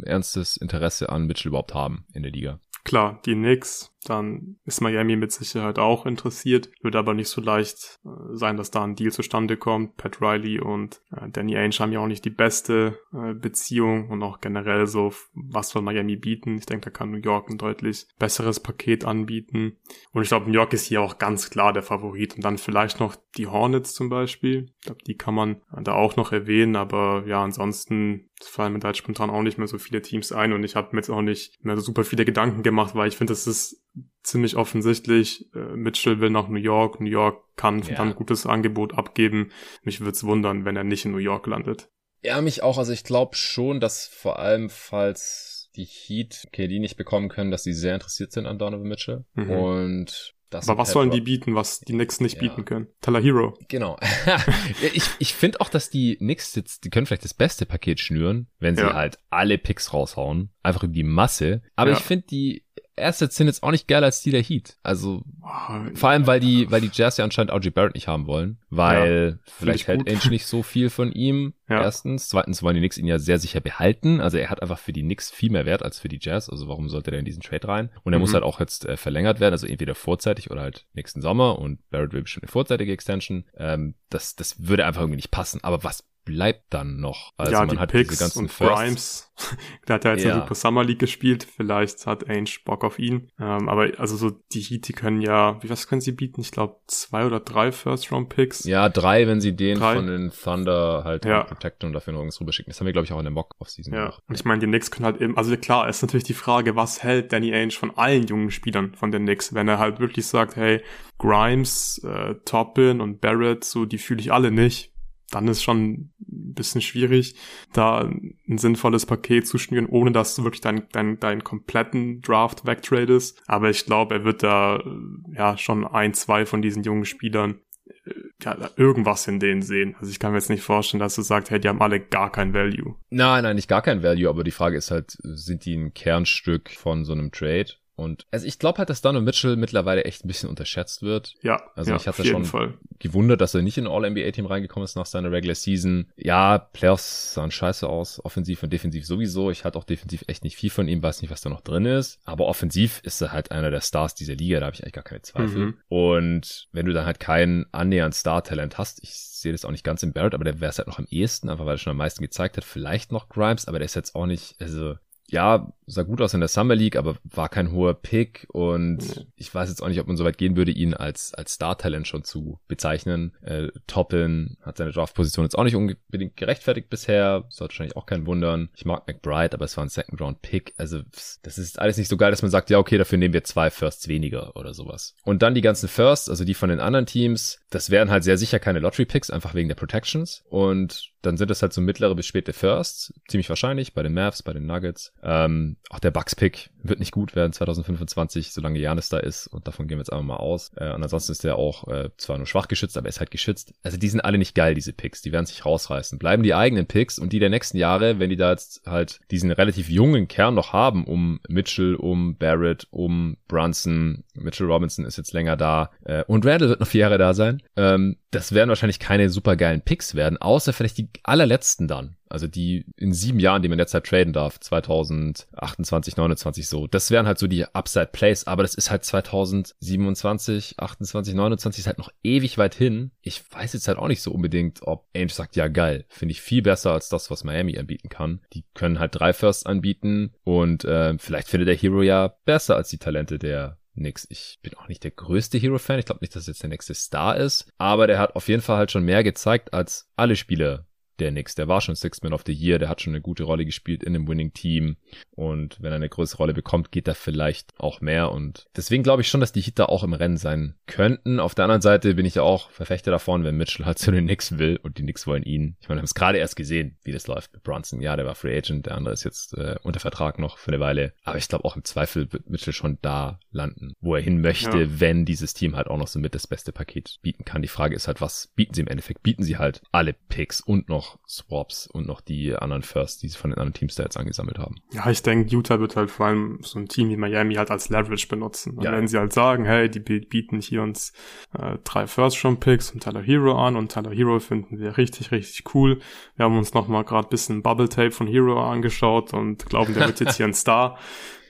ernstes Interesse an Mitchell überhaupt haben in der Liga? Klar, die Knicks, dann ist Miami mit Sicherheit auch interessiert. Wird aber nicht so leicht äh, sein, dass da ein Deal zustande kommt. Pat Riley und äh, Danny Ainge haben ja auch nicht die beste äh, Beziehung und auch generell so, was soll Miami bieten? Ich denke, da kann New York ein deutlich besseres Paket anbieten. Und ich glaube, New York ist hier auch ganz klar der Favorit. Und dann vielleicht noch die Hornets zum Beispiel. Ich glaube, die kann man da auch noch erwähnen, aber ja, ansonsten fallen mir da jetzt spontan auch nicht mehr so viele Teams ein und ich habe mir jetzt auch nicht mehr so super viele Gedanken gemacht, weil ich finde, es ist ziemlich offensichtlich. Äh, Mitchell will nach New York, New York kann Ja. dann ein gutes Angebot abgeben. Mich würde es wundern, wenn er nicht in New York landet. Ja, mich auch. Also ich glaube schon, dass vor allem, falls die Heat KD nicht bekommen können, dass sie sehr interessiert sind an Donovan Mitchell. Mhm. Und das Aber was sollen die bieten, was die Knicks nicht Ja. bieten können? Tyler Hero. Genau. Ich ich finde auch, dass die Knicks jetzt, die können vielleicht das beste Paket schnüren, wenn sie Ja. halt alle Picks raushauen. Einfach über die Masse. Aber Ja. ich finde, die Assets sind jetzt auch nicht geiler als die der Heat. Also Boah, vor allem, weil die, weil die Jazz ja anscheinend RG Barrett nicht haben wollen. Weil vielleicht ich hält. Ainge nicht so viel von ihm. Ja. Erstens. Zweitens wollen die Knicks ihn ja sehr sicher behalten. Also er hat einfach für die Knicks viel mehr Wert als für die Jazz. Also warum sollte der in diesen Trade rein? Und er Mhm. muss halt auch jetzt äh, verlängert werden. Also entweder vorzeitig oder halt nächsten Sommer. Und Barrett will bestimmt eine vorzeitige Extension. Ähm, das, das würde einfach irgendwie nicht passen. Aber was bleibt dann noch? Also ja, man die hat Picks diese ganzen und Firsts. Grimes. Der hat ja jetzt Ja. eine Super Summer League gespielt. Vielleicht hat Ainge Bock auf ihn. Ähm, aber also so die Heat, die können ja, wie was können sie bieten? Ich glaube zwei oder drei First Round Picks. Ja, drei, wenn sie den Drei. von den Thunder halt Ja. protecten und dafür noch irgendwas rüberschicken. Das haben wir, glaube ich, auch in der Mock-Off-Season Ja, gemacht. und ich meine, die Knicks können halt eben, also klar, ist natürlich die Frage, was hält Danny Ainge von allen jungen Spielern von den Knicks, wenn er halt wirklich sagt, hey, Grimes, äh, Toppin und Barrett, so, die fühle ich alle nicht, dann ist schon ein bisschen schwierig, da ein sinnvolles Paket zu schnüren, ohne dass du wirklich deinen dein, deinen kompletten Draft wegtradest. Aber ich glaube, er wird da äh, ja schon ein, zwei von diesen jungen Spielern äh, ja, irgendwas in denen sehen. Also ich kann mir jetzt nicht vorstellen, dass du sagst, hey, die haben alle gar kein Value. Nein, nein, nicht gar kein Value, aber die Frage ist halt, sind die ein Kernstück von so einem Trade? Und also ich glaube halt, dass Donovan Mitchell mittlerweile echt ein bisschen unterschätzt wird. Ja, also ja, ich hatte schon Fall. gewundert, dass er nicht in All-NBA-Team reingekommen ist nach seiner Regular Season. Ja, Playoffs sahen scheiße aus, offensiv und defensiv sowieso. Ich hatte auch defensiv echt nicht viel von ihm, weiß nicht, was da noch drin ist. Aber offensiv ist er halt einer der Stars dieser Liga, da habe ich eigentlich gar keine Zweifel. Mhm. Und wenn du dann halt kein annähernd Star-Talent hast, ich sehe das auch nicht ganz im Barrett, aber der wäre es halt noch am ehesten, einfach weil er schon am meisten gezeigt hat. Vielleicht noch Grimes, aber der ist jetzt auch nicht, also ja, sah gut aus in der Summer League, aber war kein hoher Pick und ich weiß jetzt auch nicht, ob man so weit gehen würde, ihn als, als Star-Talent schon zu bezeichnen. Äh, Toppin hat seine Draft-Position jetzt auch nicht unbedingt gerechtfertigt bisher, sollte wahrscheinlich auch keinen wundern. Ich mag McBride, aber es war ein Second-Round-Pick, also das ist alles nicht so geil, dass man sagt, ja, okay, dafür nehmen wir zwei Firsts weniger oder sowas. Und dann die ganzen Firsts, also die von den anderen Teams, das wären halt sehr sicher keine Lottery-Picks, einfach wegen der Protections und dann sind es halt so mittlere bis späte Firsts, ziemlich wahrscheinlich, bei den Mavs, bei den Nuggets. Ähm, auch der Bucks-Pick wird nicht gut werden 2025, solange Janis da ist und davon gehen wir jetzt einfach mal aus. Äh, und ansonsten ist der auch äh, zwar nur schwach geschützt, aber er ist halt geschützt. Also die sind alle nicht geil, diese Picks, die werden sich rausreißen. Bleiben die eigenen Picks und die der nächsten Jahre, wenn die da jetzt halt diesen relativ jungen Kern noch haben, um Mitchell, um Barrett, um Brunson, Mitchell Robinson ist jetzt länger da äh, und Randall wird noch vier Jahre da sein. Ähm, das werden wahrscheinlich keine super geilen Picks werden, außer vielleicht die allerletzten dann. Also die in sieben Jahren, die man derzeit traden darf, 2028, 29 so. Das wären halt so die Upside Plays, aber das ist halt 2027, 28, 29 ist halt noch ewig weit hin. Ich weiß jetzt halt auch nicht so unbedingt, ob Ainge sagt, ja geil, finde ich viel besser als das, was Miami anbieten kann. Die können halt drei Firsts anbieten und äh, vielleicht findet der Hero ja besser als die Talente der nix. Ich bin auch nicht der größte Hero-Fan. Ich glaube nicht, dass jetzt der nächste Star ist. Aber der hat auf jeden Fall halt schon mehr gezeigt als alle Spieler der Knicks. Der war schon Sixth Man of the Year, der hat schon eine gute Rolle gespielt in dem Winning Team und wenn er eine größere Rolle bekommt, geht da vielleicht auch mehr und deswegen glaube ich schon, dass die Heat da auch im Rennen sein könnten. Auf der anderen Seite bin ich ja auch Verfechter davon, wenn Mitchell halt zu den Knicks will und die Knicks wollen ihn. Ich meine, wir haben es gerade erst gesehen, wie das läuft mit Bronson. Ja, der war Free Agent, der andere ist jetzt äh, unter Vertrag noch für eine Weile, aber ich glaube auch im Zweifel wird Mitchell schon da landen, wo er hin möchte, ja. wenn dieses Team halt auch noch so mit das beste Paket bieten kann. Die Frage ist halt, was bieten sie im Endeffekt? Bieten sie halt alle Picks und noch noch Swaps und noch die anderen Firsts, die sie von den anderen Teams da jetzt angesammelt haben. Ja, ich denke, Utah wird halt vor allem so ein Team wie Miami halt als Leverage benutzen. Und ja. wenn sie halt sagen, hey, die bieten hier uns äh, drei First-Round-Picks und Tyler Hero an und Tyler Hero finden wir richtig, richtig cool. Wir haben uns nochmal gerade bisschen Bubble-Tape von Hero angeschaut und glauben, der wird jetzt hier ein Star.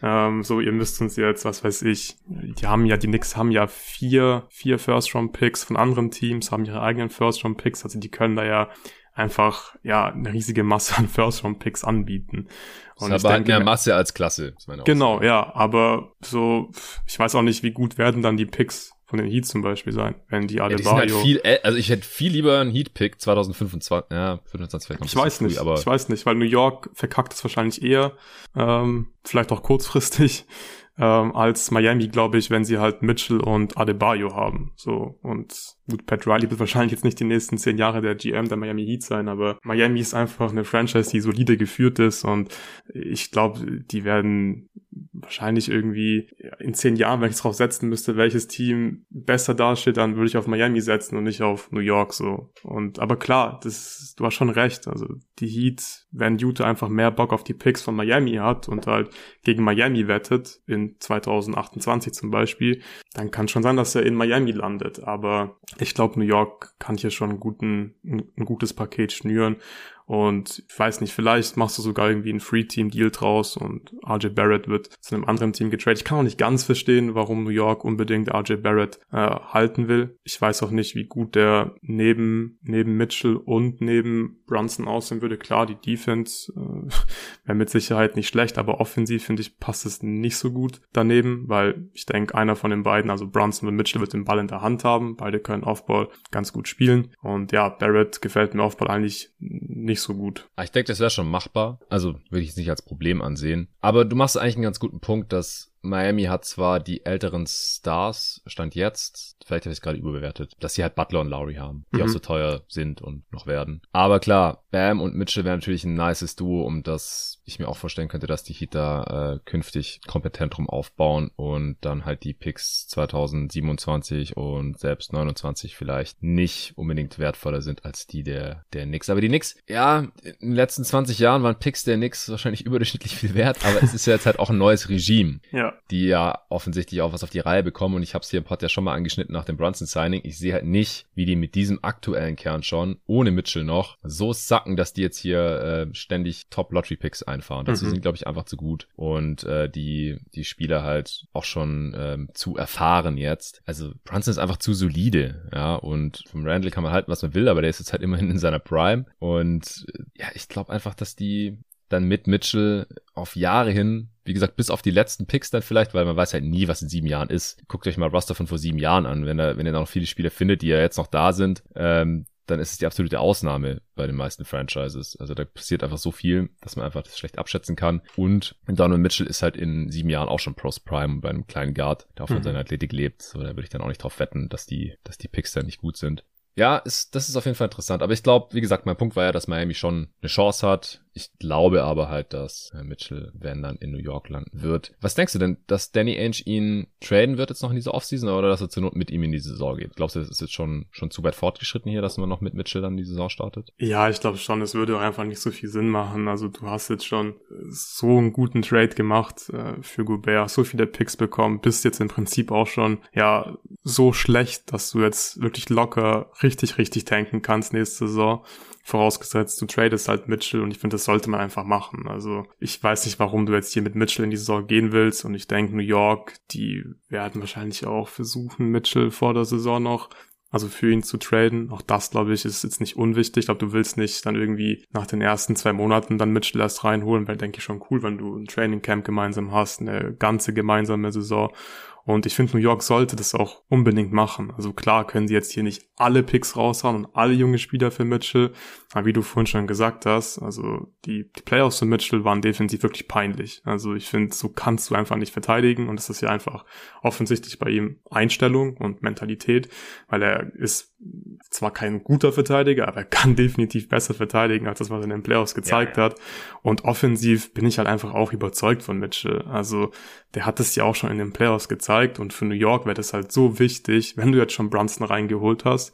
Ähm, so, ihr müsst uns jetzt, was weiß ich, die haben ja, die Knicks haben ja vier, vier First-Round-Picks von anderen Teams, haben ihre eigenen First-Round-Picks, also die können da ja einfach ja eine riesige Masse an First Round Picks anbieten. Und das ist aber halt denke, mehr Masse als Klasse. Genau, ja, aber so ich weiß auch nicht, wie gut werden dann die Picks von den Heat zum Beispiel sein, wenn die alle ja, die halt viel, also ich hätte viel lieber einen Heat Pick 2025, ja 25 vielleicht noch Ich weiß früh, nicht, aber ich weiß nicht, weil New York verkackt es wahrscheinlich eher, ähm, vielleicht auch kurzfristig ähm, als Miami, glaube ich, wenn sie halt Mitchell und Adebayo haben. So und Gut, Pat Riley wird wahrscheinlich jetzt nicht die nächsten zehn Jahre der GM der Miami Heat sein, aber Miami ist einfach eine Franchise, die solide geführt ist und ich glaube, die werden wahrscheinlich irgendwie in zehn Jahren, wenn ich drauf setzen müsste, welches Team besser dasteht, dann würde ich auf Miami setzen und nicht auf New York so. Und aber klar, das, du hast schon recht. Also die Heat, wenn Utah einfach mehr Bock auf die Picks von Miami hat und halt gegen Miami wettet, in 2028 zum Beispiel, dann kann schon sein, dass er in Miami landet. Aber ich glaube, New York kann hier schon guten, ein, ein gutes Paket schnüren. Und ich weiß nicht, vielleicht machst du sogar irgendwie ein Free-Team-Deal draus und RJ Barrett wird zu einem anderen Team getradet. Ich kann auch nicht ganz verstehen, warum New York unbedingt RJ Barrett äh, halten will. Ich weiß auch nicht, wie gut der neben, neben Mitchell und neben Brunson aussehen würde. Klar, die Defense äh, wäre mit Sicherheit nicht schlecht, aber offensiv finde ich, passt es nicht so gut daneben, weil ich denke, einer von den beiden, also Brunson und Mitchell, wird den Ball in der Hand haben. Beide können Offball ganz gut spielen. Und ja, Barrett gefällt mir Offball eigentlich nicht nicht so gut. Ah, ich denke, das wäre schon machbar. Also würde ich es nicht als Problem ansehen. Aber du machst eigentlich einen ganz guten Punkt, dass Miami hat zwar die älteren Stars, stand jetzt, vielleicht habe ich es gerade überbewertet, dass sie halt Butler und Lowry haben, die mhm. auch so teuer sind und noch werden. Aber klar, Bam und Mitchell wären natürlich ein nices Duo, um das ich mir auch vorstellen könnte, dass die Heat da äh, künftig kompetent drum aufbauen und dann halt die Picks 2027 und selbst 29 vielleicht nicht unbedingt wertvoller sind als die der, der Knicks. Aber die Knicks, ja, in den letzten 20 Jahren waren Picks der Knicks wahrscheinlich überdurchschnittlich viel wert, aber es ist ja jetzt halt auch ein neues Regime. Ja. Die ja offensichtlich auch was auf die Reihe bekommen. Und ich habe es hier im Pod ja schon mal angeschnitten nach dem Brunson-Signing. Ich sehe halt nicht, wie die mit diesem aktuellen Kern schon, ohne Mitchell noch, so sacken, dass die jetzt hier äh, ständig Top-Lottery-Picks einfahren. Dazu mhm. sind, glaube ich, einfach zu gut. Und äh, die, die Spieler halt auch schon ähm, zu erfahren jetzt. Also Brunson ist einfach zu solide, ja. Und vom Randall kann man halten, was man will, aber der ist jetzt halt immerhin in seiner Prime. Und äh, ja, ich glaube einfach, dass die dann mit Mitchell auf Jahre hin, wie gesagt, bis auf die letzten Picks dann vielleicht, weil man weiß halt nie, was in sieben Jahren ist. Guckt euch mal Roster von vor sieben Jahren an, wenn er, wenn ihr da noch viele Spieler findet, die ja jetzt noch da sind, ähm, dann ist es die absolute Ausnahme bei den meisten Franchises. Also da passiert einfach so viel, dass man einfach das schlecht abschätzen kann. Und Donald Mitchell ist halt in sieben Jahren auch schon Pros Prime bei einem kleinen Guard, der auch von mhm. seiner Athletik lebt. So, da würde ich dann auch nicht drauf wetten, dass die, dass die Picks dann nicht gut sind. Ja, ist, das ist auf jeden Fall interessant. Aber ich glaube, wie gesagt, mein Punkt war ja, dass Miami schon eine Chance hat. Ich glaube aber halt, dass äh, Mitchell, wenn dann in New York landen wird. Was denkst du denn, dass Danny Ainge ihn traden wird jetzt noch in dieser Offseason oder dass er zur Not mit ihm in die Saison geht? Glaubst du, das ist jetzt schon, schon zu weit fortgeschritten hier, dass man noch mit Mitchell dann die Saison startet? Ja, ich glaube schon. Es würde einfach nicht so viel Sinn machen. Also du hast jetzt schon so einen guten Trade gemacht äh, für Gobert, so viele Picks bekommen, bist jetzt im Prinzip auch schon, ja, so schlecht, dass du jetzt wirklich locker richtig, richtig tanken kannst nächste Saison. Vorausgesetzt, du tradest halt Mitchell und ich finde, das sollte man einfach machen. Also ich weiß nicht, warum du jetzt hier mit Mitchell in die Saison gehen willst und ich denke, New York, die werden wahrscheinlich auch versuchen, Mitchell vor der Saison noch also für ihn zu traden. Auch das, glaube ich, ist jetzt nicht unwichtig. Ich glaube, du willst nicht dann irgendwie nach den ersten zwei Monaten dann Mitchell erst reinholen, weil denke ich schon cool, wenn du ein Training Camp gemeinsam hast, eine ganze gemeinsame Saison und ich finde, New York sollte das auch unbedingt machen. Also klar können sie jetzt hier nicht alle Picks raushauen und alle junge Spieler für Mitchell. Aber wie du vorhin schon gesagt hast, also die, die Playoffs für Mitchell waren defensiv wirklich peinlich. Also ich finde, so kannst du einfach nicht verteidigen. Und es ist ja einfach offensichtlich bei ihm Einstellung und Mentalität, weil er ist zwar kein guter Verteidiger, aber er kann definitiv besser verteidigen, als das, was er in den Playoffs gezeigt ja, ja. hat. Und offensiv bin ich halt einfach auch überzeugt von Mitchell. Also der hat es ja auch schon in den Playoffs gezeigt und für New York wäre das halt so wichtig, wenn du jetzt schon Brunson reingeholt hast,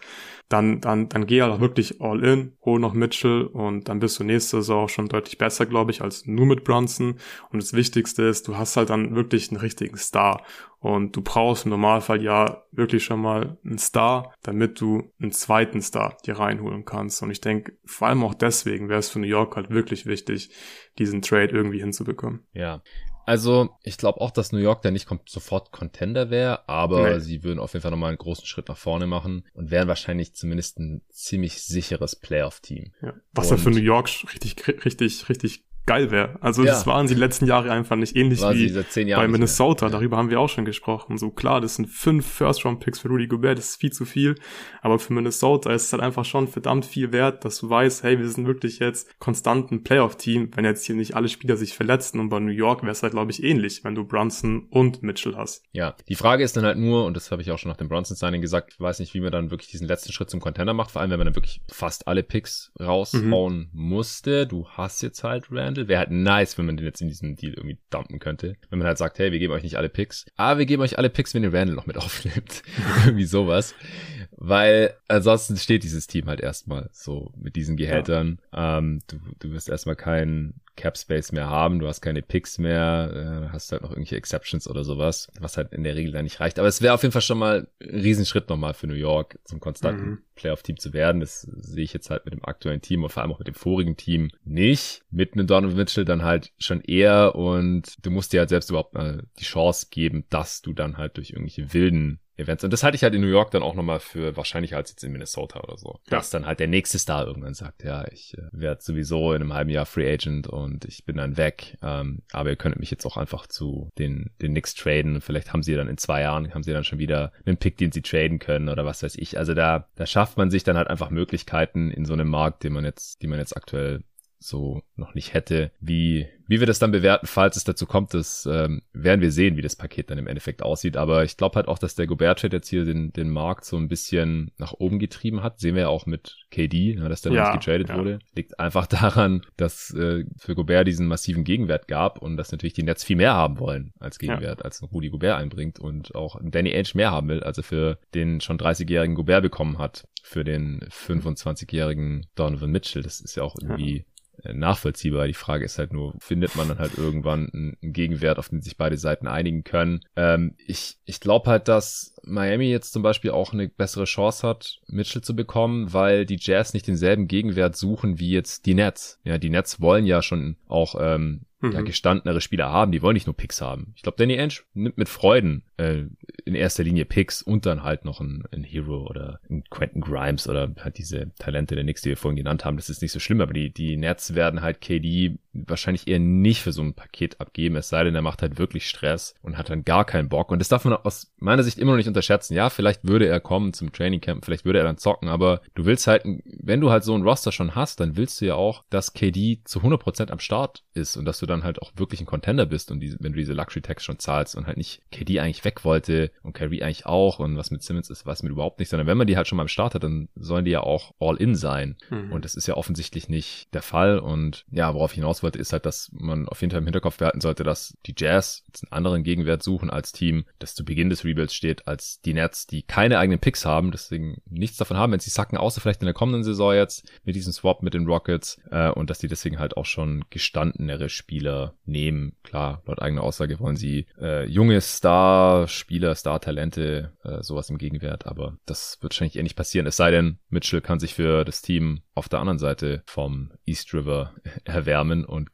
dann, dann, dann geh halt auch wirklich all in, hol noch Mitchell und dann bist du nächste Saison schon deutlich besser, glaube ich, als nur mit Brunson. Und das Wichtigste ist, du hast halt dann wirklich einen richtigen Star. Und du brauchst im Normalfall ja wirklich schon mal einen Star, damit du einen zweiten Star dir reinholen kannst. Und ich denke, vor allem auch deswegen wäre es für New York halt wirklich wichtig, diesen Trade irgendwie hinzubekommen. Ja, also, ich glaube auch, dass New York da nicht sofort Contender wäre, aber nee. sie würden auf jeden Fall nochmal einen großen Schritt nach vorne machen und wären wahrscheinlich zumindest ein ziemlich sicheres Playoff-Team. Ja. Was ja für New York richtig, richtig, richtig geil wäre. Also ja. das waren sie die letzten Jahre einfach nicht ähnlich War wie bei Minnesota. Darüber haben wir auch schon gesprochen. So klar, das sind fünf First-Round-Picks für Rudy Gobert, das ist viel zu viel. Aber für Minnesota ist es halt einfach schon verdammt viel wert, dass du weißt, hey, wir sind wirklich jetzt konstant ein Playoff-Team, wenn jetzt hier nicht alle Spieler sich verletzen. Und bei New York wäre es halt, glaube ich, ähnlich, wenn du Brunson und Mitchell hast. Ja, die Frage ist dann halt nur, und das habe ich auch schon nach dem Brunson-Signing gesagt, ich weiß nicht, wie man dann wirklich diesen letzten Schritt zum Contender macht, vor allem wenn man dann wirklich fast alle Picks raushauen mhm. musste. Du hast jetzt halt Randall. Wäre halt nice, nice, wenn man den jetzt in diesem Deal irgendwie dumpen könnte. Wenn man halt sagt, hey, wir geben euch nicht alle Picks, aber wir geben euch alle Picks, wenn ihr Randall noch mit aufnimmt. irgendwie sowas. Weil ansonsten steht dieses Team halt erstmal so mit diesen Gehältern. Ja. Ähm, du, du wirst erstmal keinen Cap Space mehr haben, du hast keine Picks mehr, äh, hast halt noch irgendwelche Exceptions oder sowas, was halt in der Regel dann nicht reicht. Aber es wäre auf jeden Fall schon mal ein Riesenschritt nochmal für New York, zum konstanten mhm. Playoff-Team zu werden. Das sehe ich jetzt halt mit dem aktuellen Team und vor allem auch mit dem vorigen Team nicht. Mit einem Donovan Mitchell dann halt schon eher und du musst dir halt selbst überhaupt mal die Chance geben, dass du dann halt durch irgendwelche wilden Events. Und das halte ich halt in New York dann auch nochmal für wahrscheinlicher als jetzt in Minnesota oder so. Dass dann halt der nächste Star irgendwann sagt, ja, ich äh, werde sowieso in einem halben Jahr Free Agent und ich bin dann weg. Ähm, aber ihr könntet mich jetzt auch einfach zu den, den Knicks traden. Vielleicht haben sie dann in zwei Jahren, haben sie dann schon wieder einen Pick, den sie traden können oder was weiß ich. Also da, da schafft man sich dann halt einfach Möglichkeiten in so einem Markt, den man jetzt, die man jetzt aktuell so noch nicht hätte. Wie, wie wir das dann bewerten, falls es dazu kommt, das ähm, werden wir sehen, wie das Paket dann im Endeffekt aussieht. Aber ich glaube halt auch, dass der Gobert-Trade jetzt hier den, den Markt so ein bisschen nach oben getrieben hat. Sehen wir ja auch mit KD, ne, dass der ja, getradet ja. wurde. Liegt einfach daran, dass äh, für Gobert diesen massiven Gegenwert gab und dass natürlich die Nets viel mehr haben wollen als Gegenwert, ja. als Rudi Gobert einbringt und auch Danny Ainge mehr haben will, als er für den schon 30-jährigen Gobert bekommen hat für den 25-jährigen Donovan Mitchell. Das ist ja auch irgendwie nachvollziehbar. Die Frage ist halt nur, findet man dann halt irgendwann einen Gegenwert, auf den sich beide Seiten einigen können? Ähm, ich ich glaube halt, dass Miami jetzt zum Beispiel auch eine bessere Chance hat, Mitchell zu bekommen, weil die Jazz nicht denselben Gegenwert suchen wie jetzt die Nets. Ja, die Nets wollen ja schon auch ähm, mhm. ja, gestandenere Spieler haben. Die wollen nicht nur Picks haben. Ich glaube, Danny Ainge nimmt mit Freuden äh, in erster Linie Picks und dann halt noch ein, ein Hero oder ein Quentin Grimes oder halt diese Talente der Knicks, die wir vorhin genannt haben. Das ist nicht so schlimm, aber die, die Nets werden halt KD wahrscheinlich eher nicht für so ein Paket abgeben, es sei denn, er macht halt wirklich Stress und hat dann gar keinen Bock. Und das darf man aus meiner Sicht immer noch nicht unterschätzen. Ja, vielleicht würde er kommen zum Training Camp, vielleicht würde er dann zocken, aber du willst halt, wenn du halt so ein Roster schon hast, dann willst du ja auch, dass KD zu 100% am Start ist und dass du dann halt auch wirklich ein Contender bist und diese, wenn du diese Luxury Tax schon zahlst und halt nicht KD eigentlich weg wollte und Kyrie eigentlich auch und was mit Simmons ist, was mit überhaupt nicht, sondern wenn man die halt schon mal am Start hat, dann sollen die ja auch all in sein. Mhm. Und das ist ja offensichtlich nicht der Fall und ja, worauf ich hinaus wollte, ist halt, dass man auf jeden Fall im Hinterkopf behalten sollte, dass die Jazz jetzt einen anderen Gegenwert suchen als Team, das zu Beginn des Rebuilds steht, als die Nets, die keine eigenen Picks haben, deswegen nichts davon haben, wenn sie sacken, außer vielleicht in der kommenden Saison jetzt mit diesem Swap mit den Rockets äh, und dass die deswegen halt auch schon gestandenere Spieler nehmen. Klar, laut eigener Aussage wollen sie äh, junge Star-Spieler, Star-Talente, äh, sowas im Gegenwert, aber das wird wahrscheinlich eher nicht passieren, es sei denn, Mitchell kann sich für das Team auf der anderen Seite vom East River erwärmen und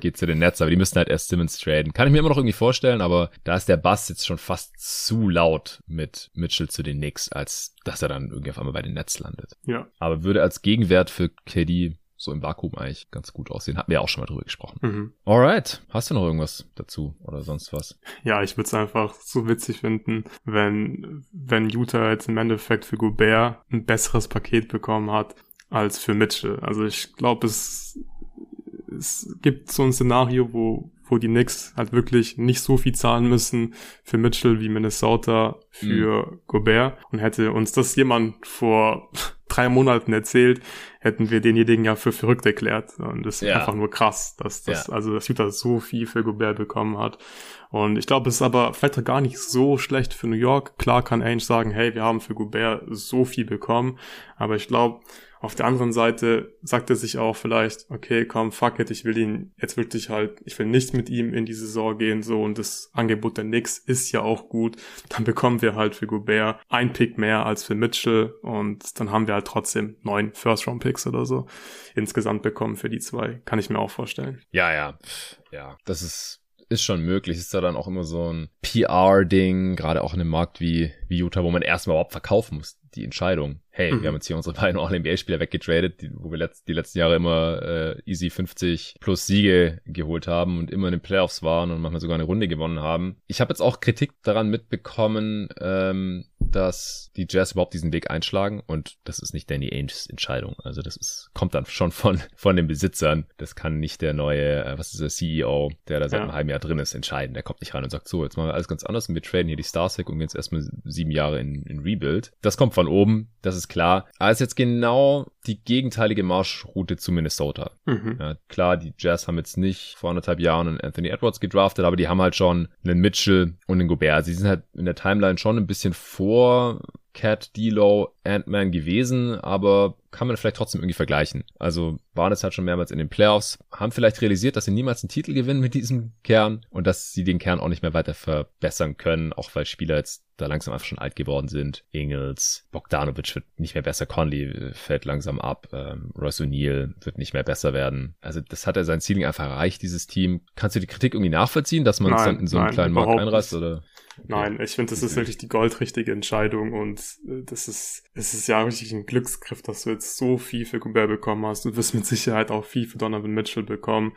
geht zu den Nets, aber die müssten halt erst Simmons traden. Kann ich mir immer noch irgendwie vorstellen, aber da ist der Bass jetzt schon fast zu laut mit Mitchell zu den Knicks, als dass er dann irgendwie auf einmal bei den Nets landet. Ja. Aber würde als Gegenwert für KD so im Vakuum eigentlich ganz gut aussehen. Hatten wir auch schon mal drüber gesprochen. Mhm. Alright. Hast du noch irgendwas dazu oder sonst was? Ja, ich würde es einfach so witzig finden, wenn, wenn Utah jetzt im Endeffekt für Gobert ein besseres Paket bekommen hat als für Mitchell. Also ich glaube, es, es gibt so ein Szenario, wo, wo die Knicks halt wirklich nicht so viel zahlen müssen für Mitchell wie Minnesota für mhm. Gobert. Und hätte uns das jemand vor drei Monaten erzählt, hätten wir denjenigen ja für verrückt erklärt. Und das ist ja. einfach nur krass, dass das, ja. also dass Utah so viel für Gobert bekommen hat. Und ich glaube, es ist aber vielleicht gar nicht so schlecht für New York. Klar kann Ainge sagen, hey, wir haben für Gobert so viel bekommen. Aber ich glaube, auf der anderen Seite sagt er sich auch vielleicht, okay, komm, fuck it, ich will ihn jetzt wirklich halt, ich will nicht mit ihm in die Saison gehen, so, und das Angebot der Knicks ist ja auch gut. Dann bekommen wir halt für Gobert ein Pick mehr als für Mitchell und dann haben wir halt trotzdem neun First-Round-Picks oder so insgesamt bekommen für die zwei. Kann ich mir auch vorstellen. Ja, ja. Ja, das ist ist schon möglich. Ist da dann auch immer so ein PR-Ding, gerade auch in einem Markt wie, wie Utah, wo man erstmal überhaupt verkaufen muss, die Entscheidung. Hey, mhm. wir haben jetzt hier unsere beiden All-NBA-Spieler weggetradet, die, wo wir letzt, die letzten Jahre immer äh, easy 50 plus Siege geholt haben und immer in den Playoffs waren und manchmal sogar eine Runde gewonnen haben. Ich habe jetzt auch Kritik daran mitbekommen, ähm, dass die Jazz überhaupt diesen Weg einschlagen und das ist nicht Danny Ainges Entscheidung. Also das ist, kommt dann schon von, von den Besitzern. Das kann nicht der neue, äh, was ist der CEO, der da seit ja. einem halben Jahr drin ist, entscheiden. Der kommt nicht rein und sagt, so, jetzt machen wir alles ganz anders und wir traden hier die Stars weg und gehen jetzt erstmal sieben Jahre in, in Rebuild. Das kommt von oben, das ist klar. Aber es ist jetzt genau die gegenteilige Marschroute zu Minnesota. Mhm. Ja, klar, die Jazz haben jetzt nicht vor anderthalb Jahren einen Anthony Edwards gedraftet, aber die haben halt schon einen Mitchell und einen Gobert. Sie sind halt in der Timeline schon ein bisschen vor Cat, D-Low, Ant-Man gewesen, aber kann man vielleicht trotzdem irgendwie vergleichen. Also waren es halt schon mehrmals in den Playoffs, haben vielleicht realisiert, dass sie niemals einen Titel gewinnen mit diesem Kern und dass sie den Kern auch nicht mehr weiter verbessern können, auch weil Spieler jetzt da langsam einfach schon alt geworden sind. Ingels, Bogdanovic wird nicht mehr besser, Conley fällt langsam ab, ähm, Royce O'Neill wird nicht mehr besser werden. Also das hat er sein Ziel einfach erreicht, dieses Team. Kannst du die Kritik irgendwie nachvollziehen, dass man es dann in so einen nein, kleinen Markt einreißt? Oder? Nein, ich finde, das ist wirklich die goldrichtige Entscheidung und äh, das ist, es ist ja richtig ein Glücksgriff, dass du jetzt so viel für Gobert bekommen hast. Du wirst mit Sicherheit auch viel für Donovan Mitchell bekommen.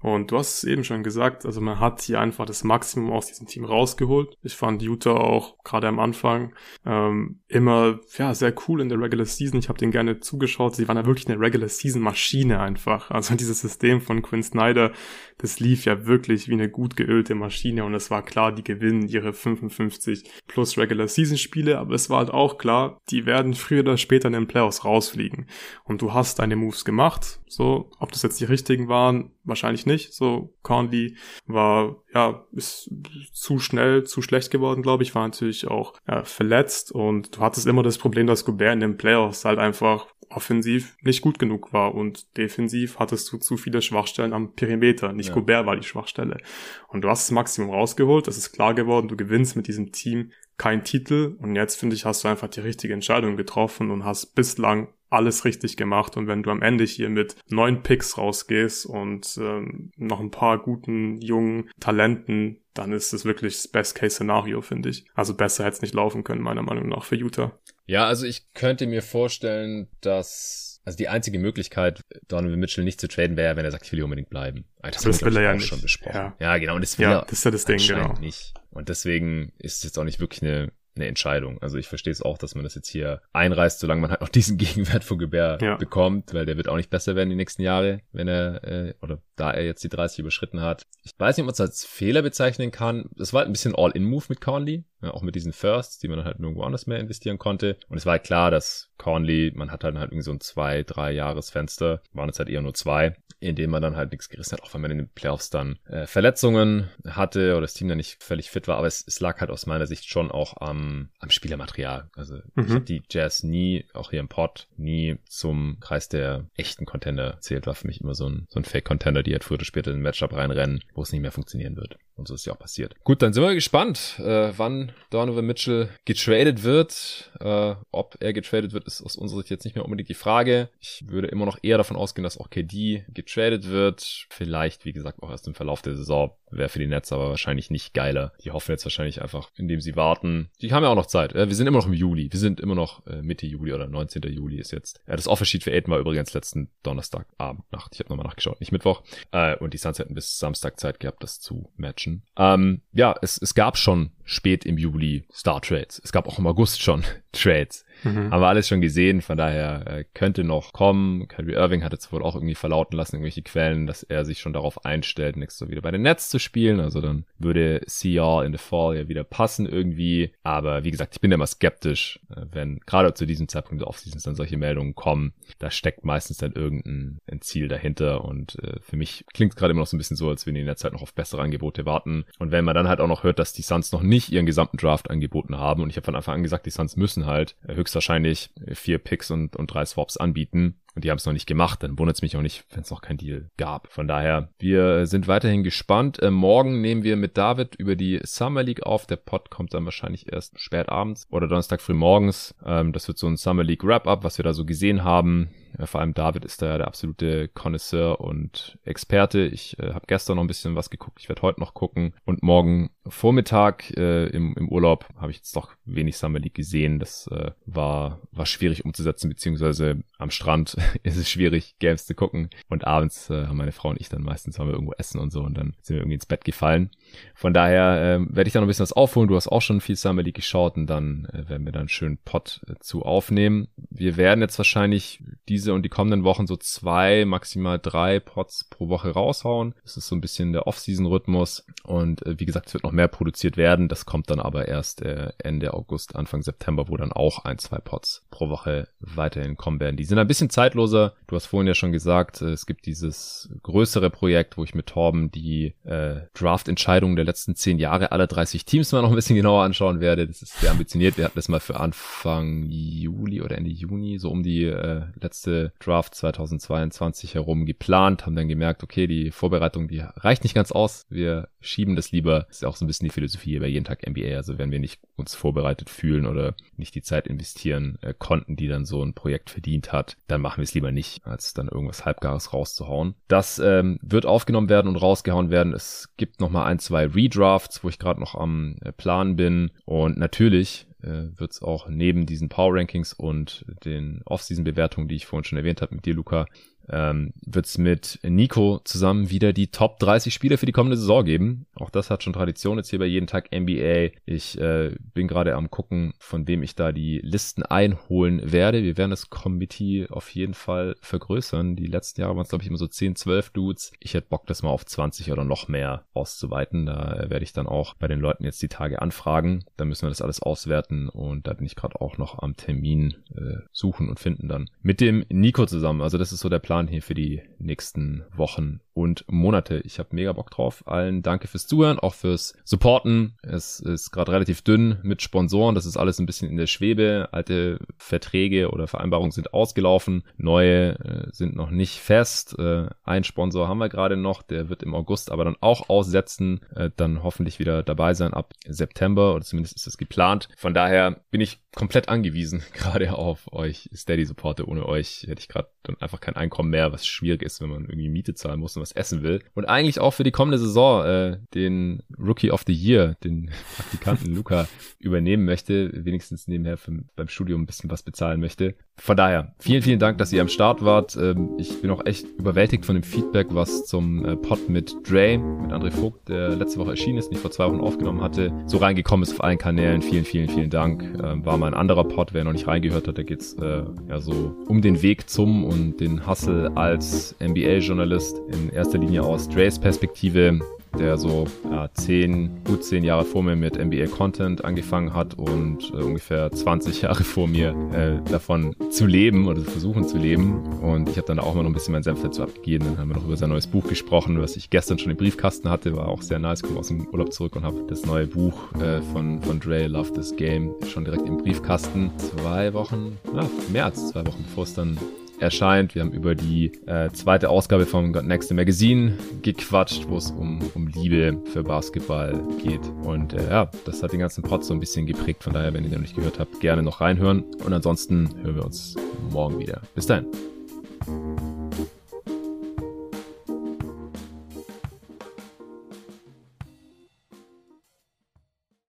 Und du hast es eben schon gesagt, also man hat hier einfach das Maximum aus diesem Team rausgeholt. Ich fand Utah auch gerade am Anfang ähm, immer ja sehr cool in der Regular Season. Ich habe denen gerne zugeschaut. Sie waren ja wirklich eine Regular Season Maschine einfach. Also dieses System von Quinn Snyder, das lief ja wirklich wie eine gut geölte Maschine und es war klar, die gewinnen ihre 55 plus Regular Season Spiele, aber es war halt auch klar, die werden früher oder später in den Playoffs rausfliegen. Und du hast deine Moves gemacht, so, ob das jetzt die richtigen waren, wahrscheinlich nicht. So, Conley war, ja, ist zu schnell, zu schlecht geworden, glaube ich, war natürlich auch ja, verletzt und du hattest immer das Problem, dass Gobert in den Playoffs halt einfach offensiv nicht gut genug war und defensiv hattest du zu viele Schwachstellen am Perimeter. Nicht ja. Gobert war die Schwachstelle. Und du hast das Maximum rausgeholt, das ist klar geworden, du gewinnst mit diesem Team kein Titel und jetzt finde ich, hast du einfach die richtige Entscheidung getroffen und hast bislang alles richtig gemacht. Und wenn du am Ende hier mit neun Picks rausgehst und ähm, noch ein paar guten jungen Talenten, dann ist es wirklich das Best-Case-Szenario, finde ich. Also besser hätte es nicht laufen können, meiner Meinung nach, für Utah. Ja, also ich könnte mir vorstellen, dass also die einzige Möglichkeit, Donovan Mitchell nicht zu traden, wäre, wenn er sagt, ich will hier unbedingt bleiben. Das, das will er ja nicht. schon besprochen. Ja. ja, genau. Und das will ja, er das ist ja das Ding, genau. nicht. Und deswegen ist es jetzt auch nicht wirklich eine eine Entscheidung. Also ich verstehe es auch, dass man das jetzt hier einreißt, solange man halt noch diesen Gegenwert von Gebär ja. bekommt, weil der wird auch nicht besser werden die nächsten Jahre, wenn er, äh, oder da er jetzt die 30 überschritten hat. Ich weiß nicht, ob man es als Fehler bezeichnen kann. Das war halt ein bisschen All-In-Move mit Conley, ja, auch mit diesen Firsts, die man dann halt nirgendwo anders mehr investieren konnte. Und es war halt klar, dass Conley, man hat halt halt irgendwie so ein zwei, drei Jahresfenster, waren es halt eher nur zwei, in dem man dann halt nichts gerissen hat, auch wenn man in den Playoffs dann äh, Verletzungen hatte oder das Team dann nicht völlig fit war. Aber es, es lag halt aus meiner Sicht schon auch am, am Spielermaterial. Also mhm. ich habe die Jazz nie, auch hier im Pod, nie zum Kreis der echten Contender zählt. War für mich immer so ein, so ein Fake-Contender, die halt früher oder später in ein Matchup reinrennen, wo es nicht mehr funktionieren wird. Und so ist ja auch passiert. Gut, dann sind wir gespannt, äh, wann Donovan Mitchell getradet wird. Äh, ob er getradet wird, ist aus unserer Sicht jetzt nicht mehr unbedingt die Frage. Ich würde immer noch eher davon ausgehen, dass auch KD getradet wird. Vielleicht, wie gesagt, auch erst im Verlauf der Saison. Wäre für die Nets aber wahrscheinlich nicht geiler. Die hoffen jetzt wahrscheinlich einfach, indem sie warten. Die haben ja auch noch Zeit. Äh, wir sind immer noch im Juli. Wir sind immer noch äh, Mitte Juli oder 19. Juli ist jetzt. Das Offersheet für Aiden war übrigens letzten Donnerstagabend, Nacht. Ich habe nochmal nachgeschaut, nicht Mittwoch. Äh, und die Suns hätten bis Samstag Zeit gehabt, das zu matchen. Ähm, ja, es, es gab schon spät im Juli Star Trades. Es gab auch im August schon Trades. Mhm. Haben wir alles schon gesehen, von daher äh, könnte noch kommen. Kyrie Irving hat jetzt wohl auch irgendwie verlauten lassen, irgendwelche Quellen, dass er sich schon darauf einstellt, nächstes Jahr wieder bei den Nets zu spielen. Also dann würde CR in the Fall ja wieder passen irgendwie. Aber wie gesagt, ich bin immer skeptisch, äh, wenn gerade zu diesem Zeitpunkt der Offseason dann solche Meldungen kommen. Da steckt meistens dann irgendein Ziel dahinter. Und äh, für mich klingt es gerade immer noch so ein bisschen so, als würden die Nets halt noch auf bessere Angebote warten. Und wenn man dann halt auch noch hört, dass die Suns noch nicht ihren gesamten Draft angeboten haben, und ich habe von Anfang an gesagt, die Suns müssen halt höchstwahrscheinlich vier Picks und, und drei Swaps anbieten. Und die haben es noch nicht gemacht, dann wundert es mich auch nicht, wenn es noch kein Deal gab. Von daher, wir sind weiterhin gespannt. Äh, morgen nehmen wir mit David über die Summer League auf. Der Pod kommt dann wahrscheinlich erst spät abends oder Donnerstag früh morgens. Ähm, das wird so ein Summer League Wrap-Up, was wir da so gesehen haben. Ja, vor allem David ist da ja der absolute Connoisseur und Experte. Ich äh, habe gestern noch ein bisschen was geguckt. Ich werde heute noch gucken. Und morgen Vormittag äh, im, im Urlaub habe ich jetzt doch wenig Summer League gesehen. Das äh, war, war schwierig umzusetzen, beziehungsweise am Strand ist es schwierig, Games zu gucken. Und abends äh, haben meine Frau und ich dann meistens haben wir irgendwo essen und so und dann sind wir irgendwie ins Bett gefallen. Von daher äh, werde ich da noch ein bisschen was aufholen. Du hast auch schon viel Summer League geschaut und dann äh, werden wir dann einen schönen Pot äh, zu aufnehmen. Wir werden jetzt wahrscheinlich diese und die kommenden Wochen so zwei, maximal drei Pots pro Woche raushauen. Das ist so ein bisschen der Off-Season-Rhythmus. Und äh, wie gesagt, es wird noch mehr produziert werden. Das kommt dann aber erst äh, Ende August, Anfang September, wo dann auch ein, zwei Pots pro Woche weiterhin kommen werden. Die sind ein bisschen zeitloser. Du hast vorhin ja schon gesagt, äh, es gibt dieses größere Projekt, wo ich mit Torben die äh, Draft-Entscheidungen der letzten zehn Jahre aller 30 Teams mal noch ein bisschen genauer anschauen werde. Das ist sehr ambitioniert. Wir hatten das mal für Anfang Juli oder Ende Juni, so um die äh, letzte Draft 2022 herum geplant, haben dann gemerkt, okay, die Vorbereitung, die reicht nicht ganz aus. Wir schieben das lieber. Das ist ja auch so ein bisschen die Philosophie bei jeden Tag NBA. Also wenn wir nicht uns vorbereitet fühlen oder nicht die Zeit investieren äh, konnten, die dann so ein Projekt verdient hat, dann machen wir es lieber nicht, als dann irgendwas Halbgares rauszuhauen. Das ähm, wird aufgenommen werden und rausgehauen werden. Es gibt noch mal ein, zwei Redrafts, wo ich gerade noch am äh, Plan bin. Und natürlich äh, wird es auch neben diesen Power Rankings und den Off-Season-Bewertungen, die ich vorhin schon erwähnt habe mit dir, Luca, ähm, wird es mit Nico zusammen wieder die Top 30 Spieler für die kommende Saison geben. Auch das hat schon Tradition jetzt hier bei jeden Tag NBA. Ich äh, bin gerade am gucken, von wem ich da die Listen einholen werde. Wir werden das Committee auf jeden Fall vergrößern. Die letzten Jahre waren es, glaube ich, immer so 10, 12 Dudes. Ich hätte Bock, das mal auf 20 oder noch mehr auszuweiten. Da werde ich dann auch bei den Leuten jetzt die Tage anfragen. Da müssen wir das alles auswerten und da bin ich gerade auch noch am Termin äh, suchen und finden dann mit dem Nico zusammen. Also das ist so der Plan hier für die nächsten Wochen und Monate. Ich habe mega Bock drauf. Allen danke fürs Zuhören, auch fürs Supporten. Es ist gerade relativ dünn mit Sponsoren. Das ist alles ein bisschen in der Schwebe. Alte Verträge oder Vereinbarungen sind ausgelaufen. Neue äh, sind noch nicht fest. Äh, ein Sponsor haben wir gerade noch. Der wird im August aber dann auch aussetzen. Äh, dann hoffentlich wieder dabei sein ab September oder zumindest ist es geplant. Von daher bin ich komplett angewiesen gerade auf euch Steady-Supporter. Ohne euch hätte ich gerade dann einfach kein Einkommen mehr, was schwierig ist, wenn man irgendwie Miete zahlen muss und was essen will. Und eigentlich auch für die kommende Saison äh, den Rookie of the Year, den Praktikanten Luca übernehmen möchte, wenigstens nebenher für, beim Studium ein bisschen was bezahlen möchte. Von daher, vielen, vielen Dank, dass ihr am Start wart. Ähm, ich bin auch echt überwältigt von dem Feedback, was zum äh, Pod mit Dre, mit André Vogt, der letzte Woche erschienen ist, nicht vor zwei Wochen aufgenommen hatte, so reingekommen ist auf allen Kanälen. Vielen, vielen, vielen Dank. Ähm, war mal ein anderer Pod, wer noch nicht reingehört hat, da geht's äh, ja so um den Weg zum und den Hustle als NBA-Journalist in erster Linie aus Dre's Perspektive der so ja, zehn, gut zehn Jahre vor mir mit NBA Content angefangen hat und äh, ungefähr 20 Jahre vor mir äh, davon zu leben oder zu versuchen zu leben. Und ich habe dann auch mal noch ein bisschen mein Senf dazu abgegeben. Dann haben wir noch über sein neues Buch gesprochen, was ich gestern schon im Briefkasten hatte. War auch sehr nice. Komme aus dem Urlaub zurück und habe das neue Buch äh, von, von Dre, Love This Game, schon direkt im Briefkasten. Zwei Wochen, ja, mehr als zwei Wochen, bevor es dann erscheint. Wir haben über die äh, zweite Ausgabe vom God Next Magazine gequatscht, wo es um, um Liebe für Basketball geht. Und äh, ja, das hat den ganzen Pod so ein bisschen geprägt. Von daher, wenn ihr noch nicht gehört habt, gerne noch reinhören. Und ansonsten hören wir uns morgen wieder. Bis dahin.